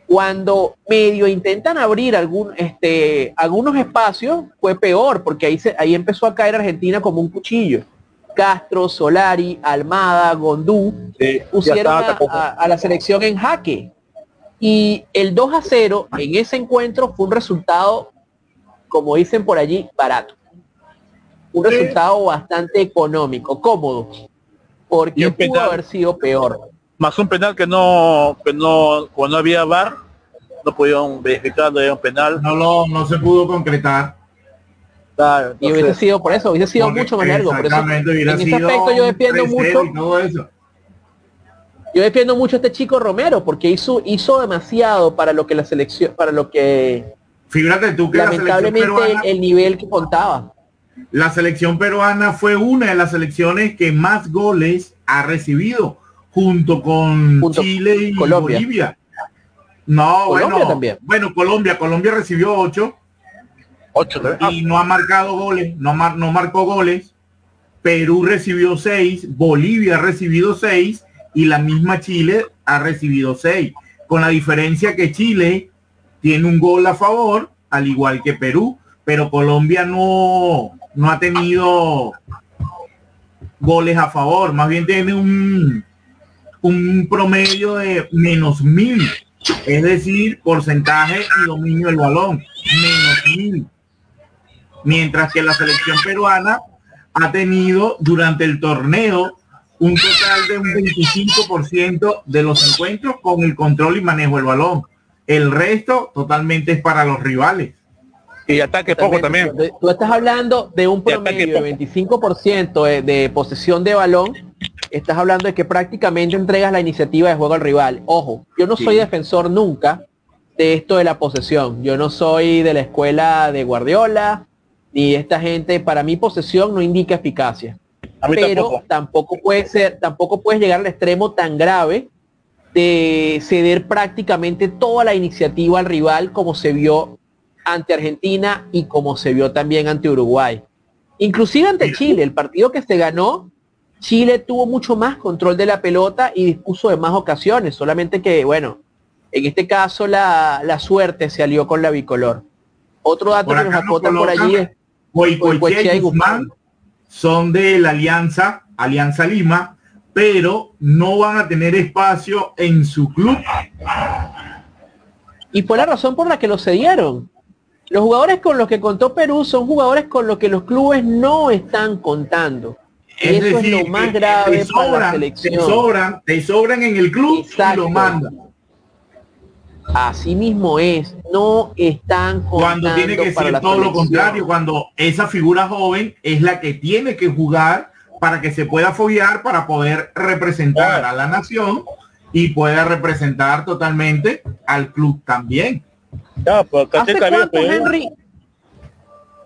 Cuando medio intentan abrir algún, este, algunos espacios, fue peor, porque ahí, se, ahí empezó a caer Argentina como un cuchillo. Castro, Solari, Almada, Gondú, pusieron a, la selección en jaque. Y el 2 a 0 en ese encuentro fue un resultado, como dicen por allí, barato. Un resultado bastante económico, cómodo porque pudo haber sido peor.
Más un penal que no, que no, cuando había VAR, no pudieron verificar, no un penal.
No lo, no se pudo concretar.
Claro, y hubiese sido por eso, hubiese sido mucho más largo. Por eso, en ese aspecto yo defiendo mucho. Yo defiendo mucho a este chico Romero porque hizo, hizo demasiado para lo que la selección, para lo que
Fíjate tú que
lamentablemente el nivel que contaba.
La selección peruana fue una de las selecciones que más goles ha recibido, junto con Chile y Bolivia. No, bueno, bueno, Colombia, Colombia recibió ocho.
Ocho,
y no ha marcado goles, no, no marcó goles. Perú recibió seis, Bolivia ha recibido seis y la misma Chile ha recibido seis. Con la diferencia que Chile tiene un gol a favor, al igual que Perú, pero Colombia no, no ha tenido goles a favor, más bien tiene un, un promedio de menos mil, es decir, porcentaje y dominio del balón, menos mil. Mientras que la selección peruana ha tenido durante el torneo un total de un 25% de los encuentros con el control y manejo del balón. El resto totalmente es para los rivales.
Y ataque poco también.
Tú estás hablando de un promedio de 25% de, posesión de balón. Estás hablando de que prácticamente entregas la iniciativa de juego al rival. Ojo, yo no soy defensor nunca de esto de la posesión. Yo no soy de la escuela de Guardiola ni esta gente. Para mí posesión no indica eficacia. Pero tampoco. puede ser, tampoco puedes llegar al extremo tan grave de ceder prácticamente toda la iniciativa al rival como se vio ante Argentina y como se vio también ante Uruguay. Inclusive ante Chile, el partido que se ganó, Chile tuvo mucho más control de la pelota y dispuso de más ocasiones, solamente que, bueno, en este caso la, suerte se alió con la bicolor. Otro dato que nos acotan por allí es
y Guzmán son de la Alianza, Alianza Lima, pero no van a tener espacio en su club.
Y fue la razón por la que lo cedieron. Los jugadores con los que contó Perú son jugadores con los que los clubes no están contando.
Es Eso es lo más grave sobran, para la selección. Te sobran, te sobran en el club y lo mandan.
Así mismo es, no están
Cuando tiene que ser todo lo contrario, cuando esa figura joven es la que tiene que jugar para que se pueda follar, para poder representar a la nación y pueda representar totalmente al club también.
Pues, Henry?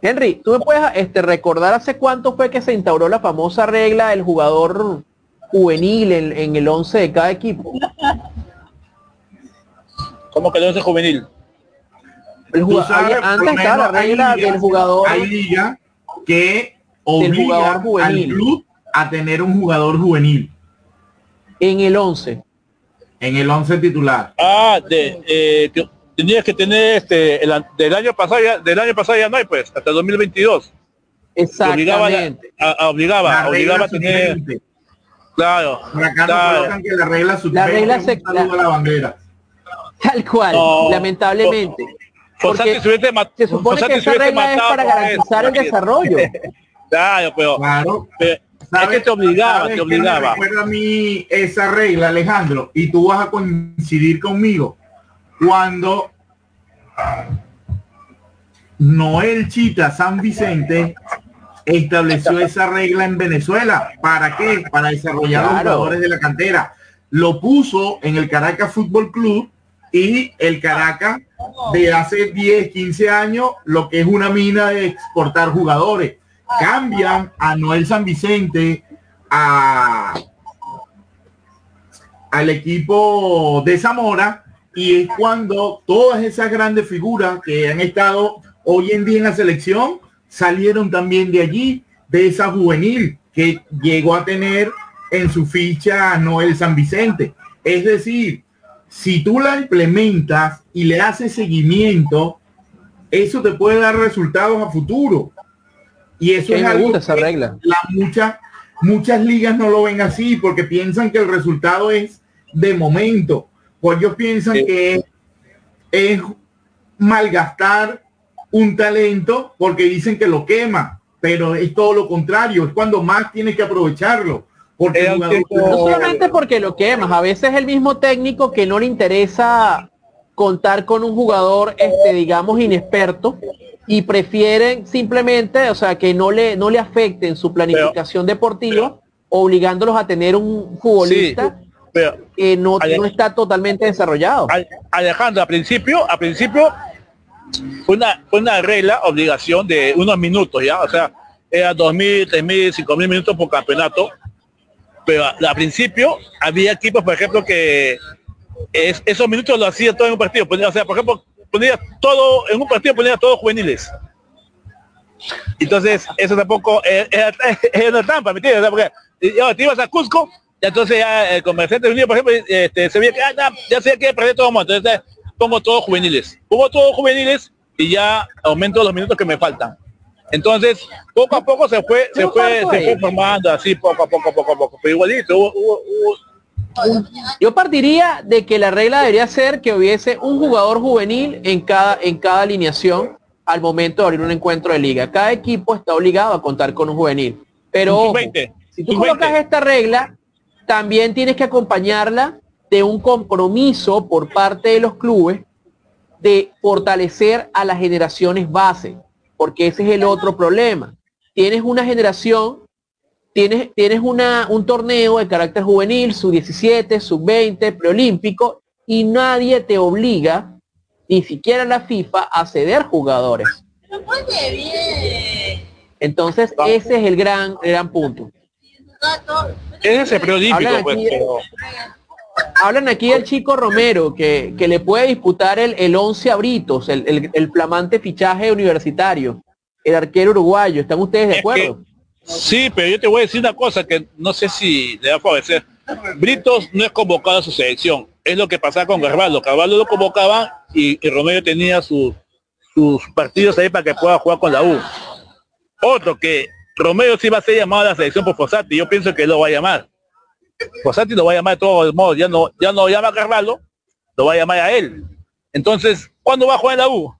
Henry, ¿tú me puedes este, recordar hace cuánto fue que se instauró la famosa regla del jugador juvenil en, el 11 de cada equipo?
¿Cómo que el 11 juvenil?
El jugador, antes estaba la regla del jugador
que obliga al club a tener un jugador juvenil.
En el 11.
En el 11 titular.
Ah, de, eh, tenías que tener este el, del año pasado ya, del año pasado ya no hay pues hasta 2022
exactamente.
Obligaba a, obligaba, obligaba a tener claro,
claro. que la regla
la regla se la, la bandera. tal cual lamentablemente. Porque se supone que esa regla es para garantizar el desarrollo.
Claro pero, claro. pero es que te obligaba, te obligaba.
recuerda a mí esa regla, Alejandro, y tú vas a coincidir conmigo cuando Noel Chita San Vicente estableció esa regla en Venezuela. ¿Para qué? Para desarrollar los jugadores de la cantera. Lo puso en el Caracas Fútbol Club y el Caracas de hace 10, 15 años, lo que es una mina de exportar jugadores. Cambian a Noel San Vicente, a, al equipo de Zamora, y es cuando todas esas grandes figuras que han estado hoy en día en la selección salieron también de allí, de esa juvenil que llegó a tener en su ficha Noel San Vicente. Es decir, si tú la implementas y le haces seguimiento, eso te puede dar resultados a futuro. Y eso es algo
esa regla.
La mucha, muchas ligas no lo ven así porque piensan que el resultado es de momento. Pues ellos piensan que es, malgastar un talento porque dicen que lo quema, pero es todo lo contrario, es cuando más tienes que aprovecharlo. Porque
no solamente porque lo quemas, a veces el mismo técnico que no le interesa contar con un jugador, este, digamos, inexperto, y prefieren simplemente, o sea, que no le, no le afecte en su planificación deportiva, obligándolos a tener un futbolista que no, no, está totalmente desarrollado.
Alejandro, a principio, a principio una, una regla, obligación de unos minutos, ¿ya? O sea, era 2.000, 3.000, 5.000 minutos por campeonato. Pero al principio había equipos, por ejemplo, que esos minutos lo hacía todo en un partido. o sea, por ejemplo, ponía todo, en un partido ponía todos juveniles. Entonces, eso tampoco era, una trampa, ¿me entiendes? Porque te ibas a Cusco, entonces ya el comerciante unido, por ejemplo, este, se veía que ah, ya, se que perder todo el mundo. Entonces, pongo todos juveniles. Pongo todos juveniles y ya aumento los minutos que me faltan. Entonces, poco a poco se fue, se fue, se fue formando así, poco a poco, poco a poco. Pero igualito,
yo partiría de que la regla debería ser que hubiese un jugador juvenil en cada, en cada alineación al momento de abrir un encuentro de liga. Cada equipo está obligado a contar con un juvenil. Pero si tú colocas esta regla, también tienes que acompañarla de un compromiso por parte de los clubes de fortalecer a las generaciones base, porque ese es el otro problema. Tienes una generación, tienes, tienes una, un torneo de carácter juvenil, sub 17, sub 20, preolímpico, y nadie te obliga, ni siquiera la FIFA, a ceder jugadores. Entonces, ese es el gran, gran punto.
Ese es el preolímpico, pues,
Hablan aquí del chico Romero, que, le puede disputar el, el 11 abritos, el, el, flamante fichaje universitario, el arquero uruguayo. ¿Están ustedes de acuerdo?
sí, pero yo te voy a decir una cosa que no sé si le va a favorecer. Britos no es convocado a su selección. Es lo que pasaba con Carvalho. Carvalho lo convocaba y, Romero tenía sus, sus partidos ahí para que pueda jugar con la U. Otro que Romero sí va a ser llamado a la selección por Fosati. Yo pienso que lo va a llamar Fossati lo va a llamar de todos modos, ya no, ya no llama a Carvalho, lo va a llamar a él. Entonces, ¿cuándo va a jugar en la U?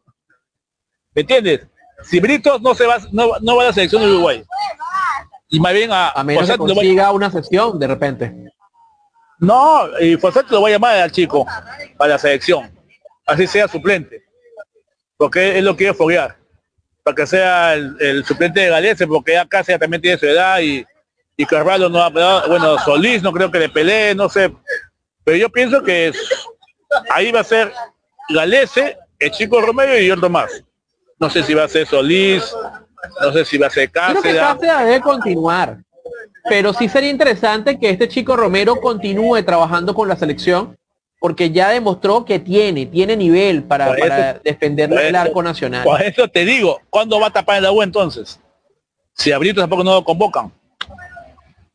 ¿Me entiendes? Si Britos no se va, no, va a la selección de Uruguay. Y más bien a,
a menos que consiga una sesión de repente.
No, y Fossati lo va a llamar al chico para la selección. Así sea suplente. Porque él lo quiere foguear. Para que sea el, suplente de Galese, porque ya también tiene su edad y y Carvalho no ha bueno, Solís no creo que le pelee, no sé, pero yo pienso que ahí va a ser Galese, el chico Romero y otro más. No sé si va a ser Solís, no sé si va a ser Cáceres. Creo que
Cáceres debe continuar, pero sí sería interesante que este chico Romero continúe trabajando con la selección, porque ya demostró que tiene, tiene nivel para, defender el arco nacional.
Por eso te digo, ¿cuándo va a tapar el agua entonces? Si a Brito tampoco no lo convocan.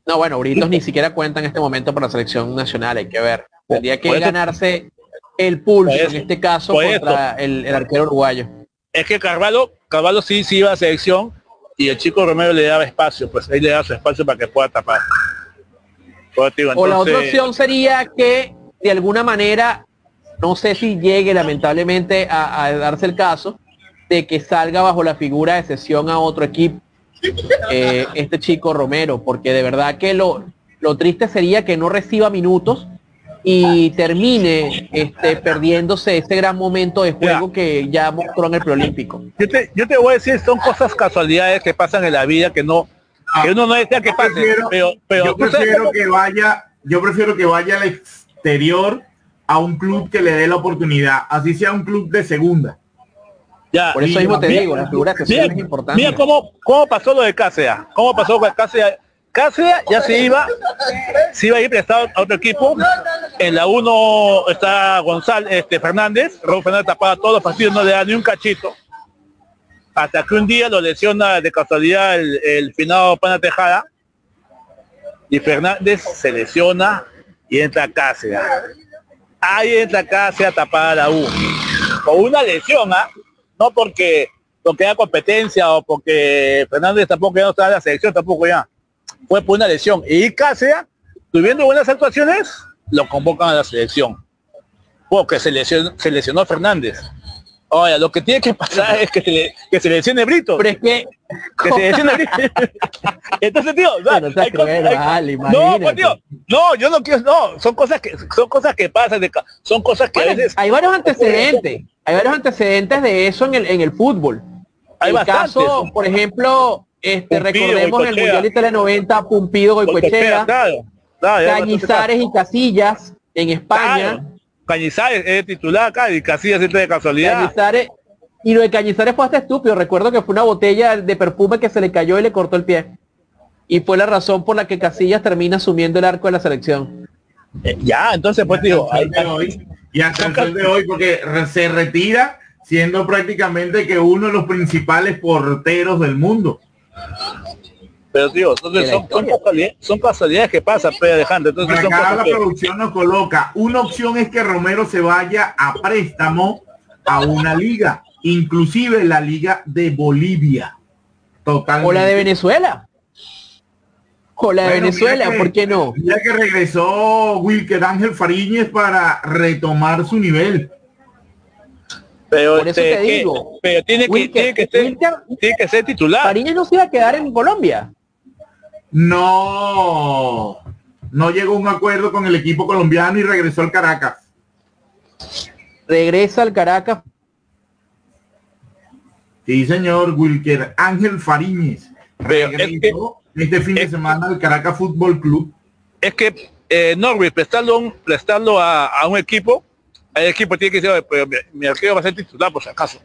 No, bueno, Britos ni siquiera cuenta en este momento para la selección nacional, hay que ver. Tendría que ganarse el pulso, en este caso, contra el, arquero uruguayo.
Es que Carvalho, Carvalho sí, sí iba a selección y el chico Romero le daba espacio, pues ahí le daba su espacio para que pueda tapar.
o la otra opción sería que de alguna manera, no sé si llegue lamentablemente a darse el caso, de que salga bajo la figura de sesión a otro equipo eh, este chico Romero, porque de verdad que lo, lo triste sería que no reciba minutos y termine este, perdiéndose ese gran momento de juego que ya mostró en el preolímpico.
Yo te, yo te voy a decir, son cosas casualidades que pasan en la vida que no, que uno no desea que pase. pero, pero,
yo prefiero que vaya, yo prefiero que vaya al exterior a un club que le dé la oportunidad, así sea un club de segunda.
Ya, Por eso mismo te digo, la figura que mira, es importante.
Mira cómo, cómo pasó lo de Cáceres, cómo pasó con Cáceres. Cáceres ya se iba, se iba a ir prestado a otro equipo. En la 1 está González, este Fernández, Raúl Fernández tapaba todos los partidos, no le da ni un cachito. Hasta que un día lo lesiona de casualidad el, el finado Pana Tejada. Y Fernández se lesiona y entra Cáceres. Ahí entra Cáceres tapada la U. Con una lesión, ¿ah? no porque porque haya competencia o porque Fernández tampoco ya no está en la selección, tampoco ya. Fue por una lesión. Y Cáceres, tuviendo buenas actuaciones, lo convocan a la selección. Porque se se lesionó Fernández. Oye, lo que tiene que pasar es que se, le, que se lesione Brito.
Pero es que...
Que se lesione Brito. Entonces, tío, no, no, pues, tío, no, yo no quiero, no, son cosas que, son cosas que pasan, de, son cosas que a veces...
Hay varios antecedentes, hay varios antecedentes de eso en el, en el fútbol. Hay el caso, por ejemplo, este, recordemos en el Mundial de Tele 90, Pumpido, Goicoechea, Cañizares y Casillas en España.
Cañizares es titular acá y Casillas es de casualidad.
Cañizares, y lo de Cañizares fue hasta estúpido. Recuerdo que fue una botella de perfume que se le cayó y le cortó el pie. Y fue la razón por la que Casillas termina asumiendo el arco de la selección.
Eh, ya, entonces pues digo,
y hasta el sol de hoy porque se retira siendo prácticamente que uno de los principales porteros del mundo.
Pero entonces son, son, casualidades, que pasan, pero Alejandro. Entonces
acá la producción nos coloca, una opción es que Romero se vaya a préstamo a una liga, inclusive la liga de Bolivia.
Totalmente. O la de Venezuela. O la de Venezuela, ¿por qué no?
Ya que regresó Wilker Ángel Fariñez para retomar su nivel.
Pero, Por eso este, te digo, pero tiene que, tiene, que ser, tiene que ser titular.
Fariñez no se iba a quedar en Colombia.
No, no llegó a un acuerdo con el equipo colombiano y regresó al Caracas.
Regresa al Caracas.
Sí, señor Wilker Ángel Fariñez. Regresó este fin de semana al Caracas Fútbol Club.
Es que eh, Norwich prestarlo, prestarlo a, a, un equipo, el equipo tiene que decir, pero mi, mi arquero va a ser titular por si acaso.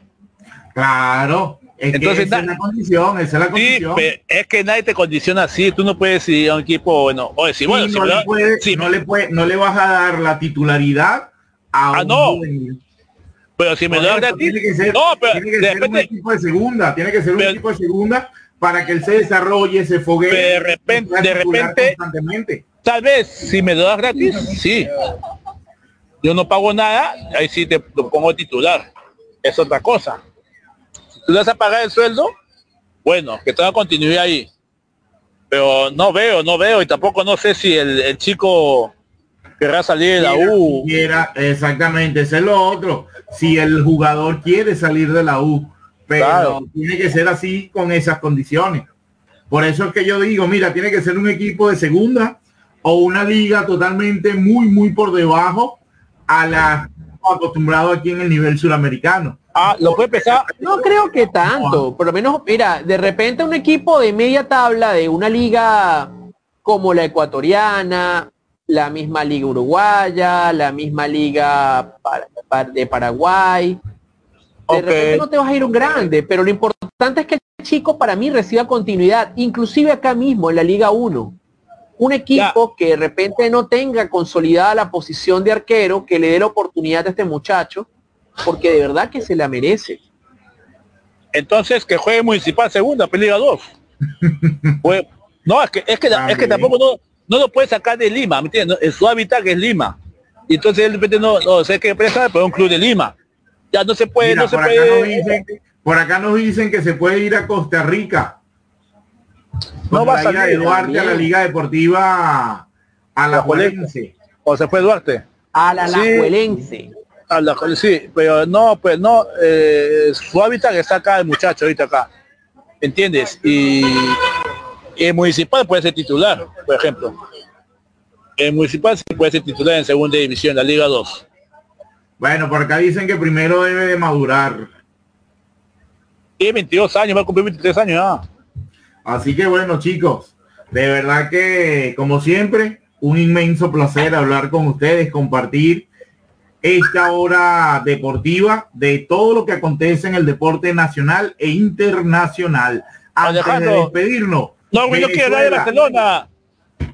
Claro, es Entonces, esa es la condición, esa es la condición.
Sí, es que nadie te condiciona así, tú no puedes ir a un equipo, bueno, o decir, bueno,
no, le puede, sí. no, le puede, no le vas a dar la titularidad a
ah,
un
no. Pero si me lo das
tiene que ser,
no, pero
tiene que de ser repente, un equipo de segunda, tiene que ser un pero, equipo de segunda para que él se desarrolle, se fogue.
De repente, de repente, tal vez si me lo das gratis, sí. Yo no pago nada, ahí sí te lo pongo titular. Es otra cosa tú vas a pagar el sueldo, bueno, que tenga continuidad ahí. Pero no veo, no veo y tampoco no sé si el, el chico querrá salir de la U.
Quiera, exactamente, ese es lo otro. Si el jugador quiere salir de la U, pero claro. tiene que ser así con esas condiciones. Por eso es que yo digo, mira, tiene que ser un equipo de segunda o una liga totalmente muy, muy por debajo a la acostumbrado aquí en el nivel suramericano.
Ah, lo puede empezar.
No creo que tanto. Por lo menos, mira, de repente un equipo de media tabla de una liga como la ecuatoriana, la misma liga uruguaya, la misma liga de Paraguay. De okay. repente no te vas a ir un grande, pero lo importante es que el chico para mí reciba continuidad, inclusive acá mismo en la Liga 1 un equipo que de repente no tenga consolidada la posición de arquero, que le dé la oportunidad a este muchacho, porque de verdad que se la merece.
Entonces que juegue Municipal segunda, Liga 2. pues, no, es que, es que, es que tampoco no, no lo puede sacar de Lima, ¿me entiendes? su hábitat es Lima. Y entonces de repente no, no sé qué presta, pero un club de Lima. Ya no se puede, Mira, no se
por
puede.
Acá nos dicen, por acá nos dicen que se puede ir a Costa Rica no va a salir de Duarte a la Liga Deportiva a la Juelense.
¿O se fue Duarte?
A la Lajuelense. Sí,
a la, sí, pero no, pues no, eh, su hábitat está acá el muchacho ahorita acá. ¿Entiendes? Y, y el municipal puede ser titular, por ejemplo. El Municipal sí puede ser titular en segunda división, la Liga 2.
Bueno, por acá dicen que primero debe de madurar.
Tiene 22 años, va a cumplir 23 años ya.
Así que bueno, chicos, de verdad que, como siempre, un inmenso placer hablar con ustedes, compartir esta hora deportiva de todo lo que acontece en el deporte nacional e internacional. Antes de despedirnos.
No, no quiero hablar de Barcelona.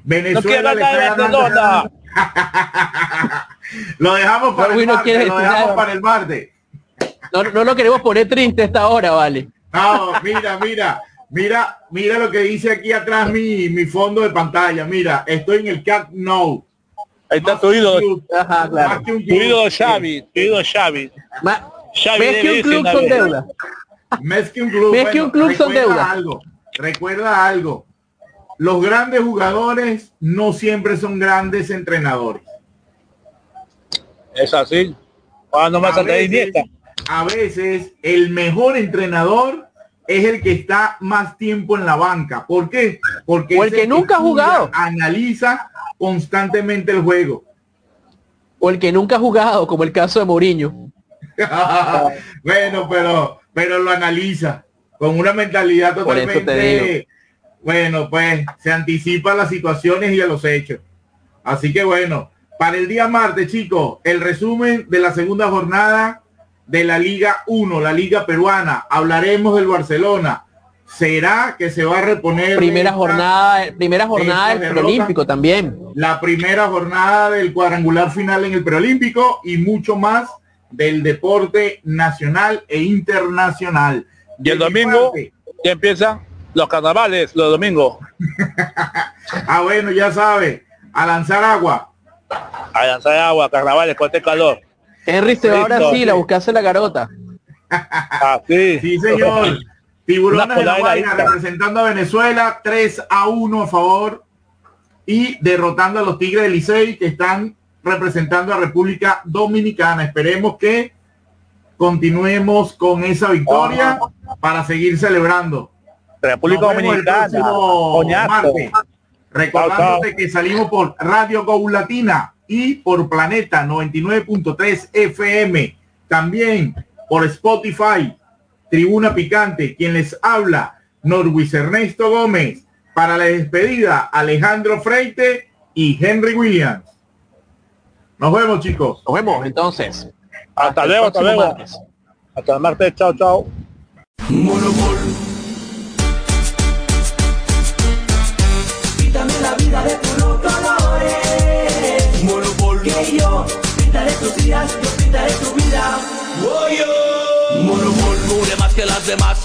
Venezuela no quiero hablar de Barcelona. lo dejamos para el martes, lo dejamos para el martes.
No, no lo queremos poner triste esta hora, vale.
No, mira, mira, mira, mira lo que dice aquí atrás mi, mi fondo de pantalla. Mira, estoy en el Cat No.
Ahí está tu ídolo. Ajá, claro. Tu ídolo Xavi, tu ídolo Xavi.
Xavi Ves que un club son deuda.
Mes que un club,
Ves que un club son deuda.
Algo, recuerda algo. Los grandes jugadores no siempre son grandes entrenadores.
Es así. Cuando más a, veces,
a veces el mejor entrenador es el que está más tiempo en la banca. ¿Por qué? Porque
o el que nunca ha jugado.
Analiza constantemente el juego.
O el que nunca ha jugado, como el caso de Mourinho.
bueno, pero, pero lo analiza con una mentalidad totalmente. Bueno, pues se anticipa a las situaciones y a los hechos. Así que bueno, para el día martes, chicos, el resumen de la segunda jornada de la Liga 1, la Liga Peruana. Hablaremos del Barcelona. ¿Será que se va a reponer?
Primera jornada, primera jornada del preolímpico también.
La primera jornada del cuadrangular final en el preolímpico y mucho más del deporte nacional e internacional.
Y el domingo ya empiezan los carnavales, los domingos.
ah, bueno, ya sabe, a lanzar agua.
A lanzar agua, carnavales, con este calor.
Henry se va ahora sí, la buscase la garota.
Ah, sí.
Sí, señor. Tiburones de la representando a Venezuela 3 a 1 a favor y derrotando a los Tigres de Licey que están representando a República Dominicana. Esperemos que continuemos con esa victoria para seguir celebrando.
República Dominicana.
Recordándote que salimos por Radio Go Latina y por Planeta 99.3 FM. También por Spotify, Tribuna Picante, quien les habla, Norwis Ernesto Gómez. Para la despedida, Alejandro Freite y Henry Williams. Nos vemos, chicos.
Nos vemos, entonces.
Hasta, luego, hasta luego. Hasta el martes. Chao, chao.
Tus días, yo pintaré tu vida. Monopol, cubre más que las demás.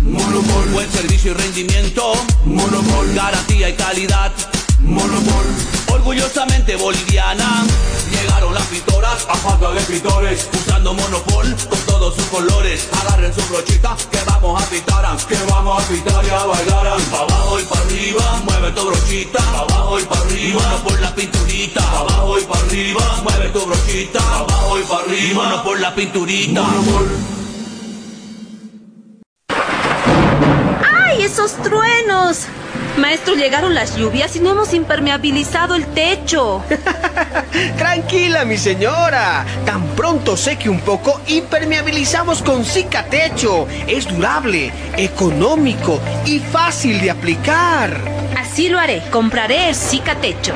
Monopol, buen servicio y rendimiento. Monopol, garantía y calidad. Monopol, orgullosamente boliviana. Llegaron las pintoras a falta de pintores, usando monopol con todos sus colores. Agarren su brochita que vamos a pintar, que vamos a pintar y a bailar. Pa' abajo y para arriba, mueve tu brochita. Pa' abajo y para arriba, no por la pinturita. Pa' abajo y para arriba, mueve tu brochita. Pa' abajo y para arriba, no por la pinturita.
¡Ay, esos truenos! Maestro, llegaron las lluvias y no hemos impermeabilizado el techo.
Tranquila, mi señora. Tan pronto seque un poco, impermeabilizamos con Cicatecho. Es durable, económico y fácil de aplicar.
Así lo haré. Compraré el Cicatecho.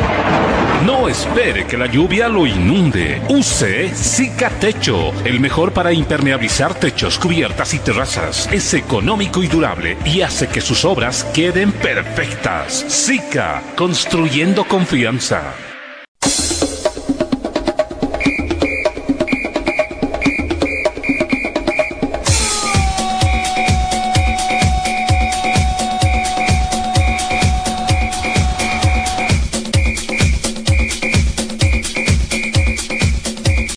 No espere que la lluvia lo inunde. Use Cicatecho, el mejor para impermeabilizar techos, cubiertas y terrazas. Es económico y durable y hace que sus obras queden perfectas. Zika, construyendo confianza.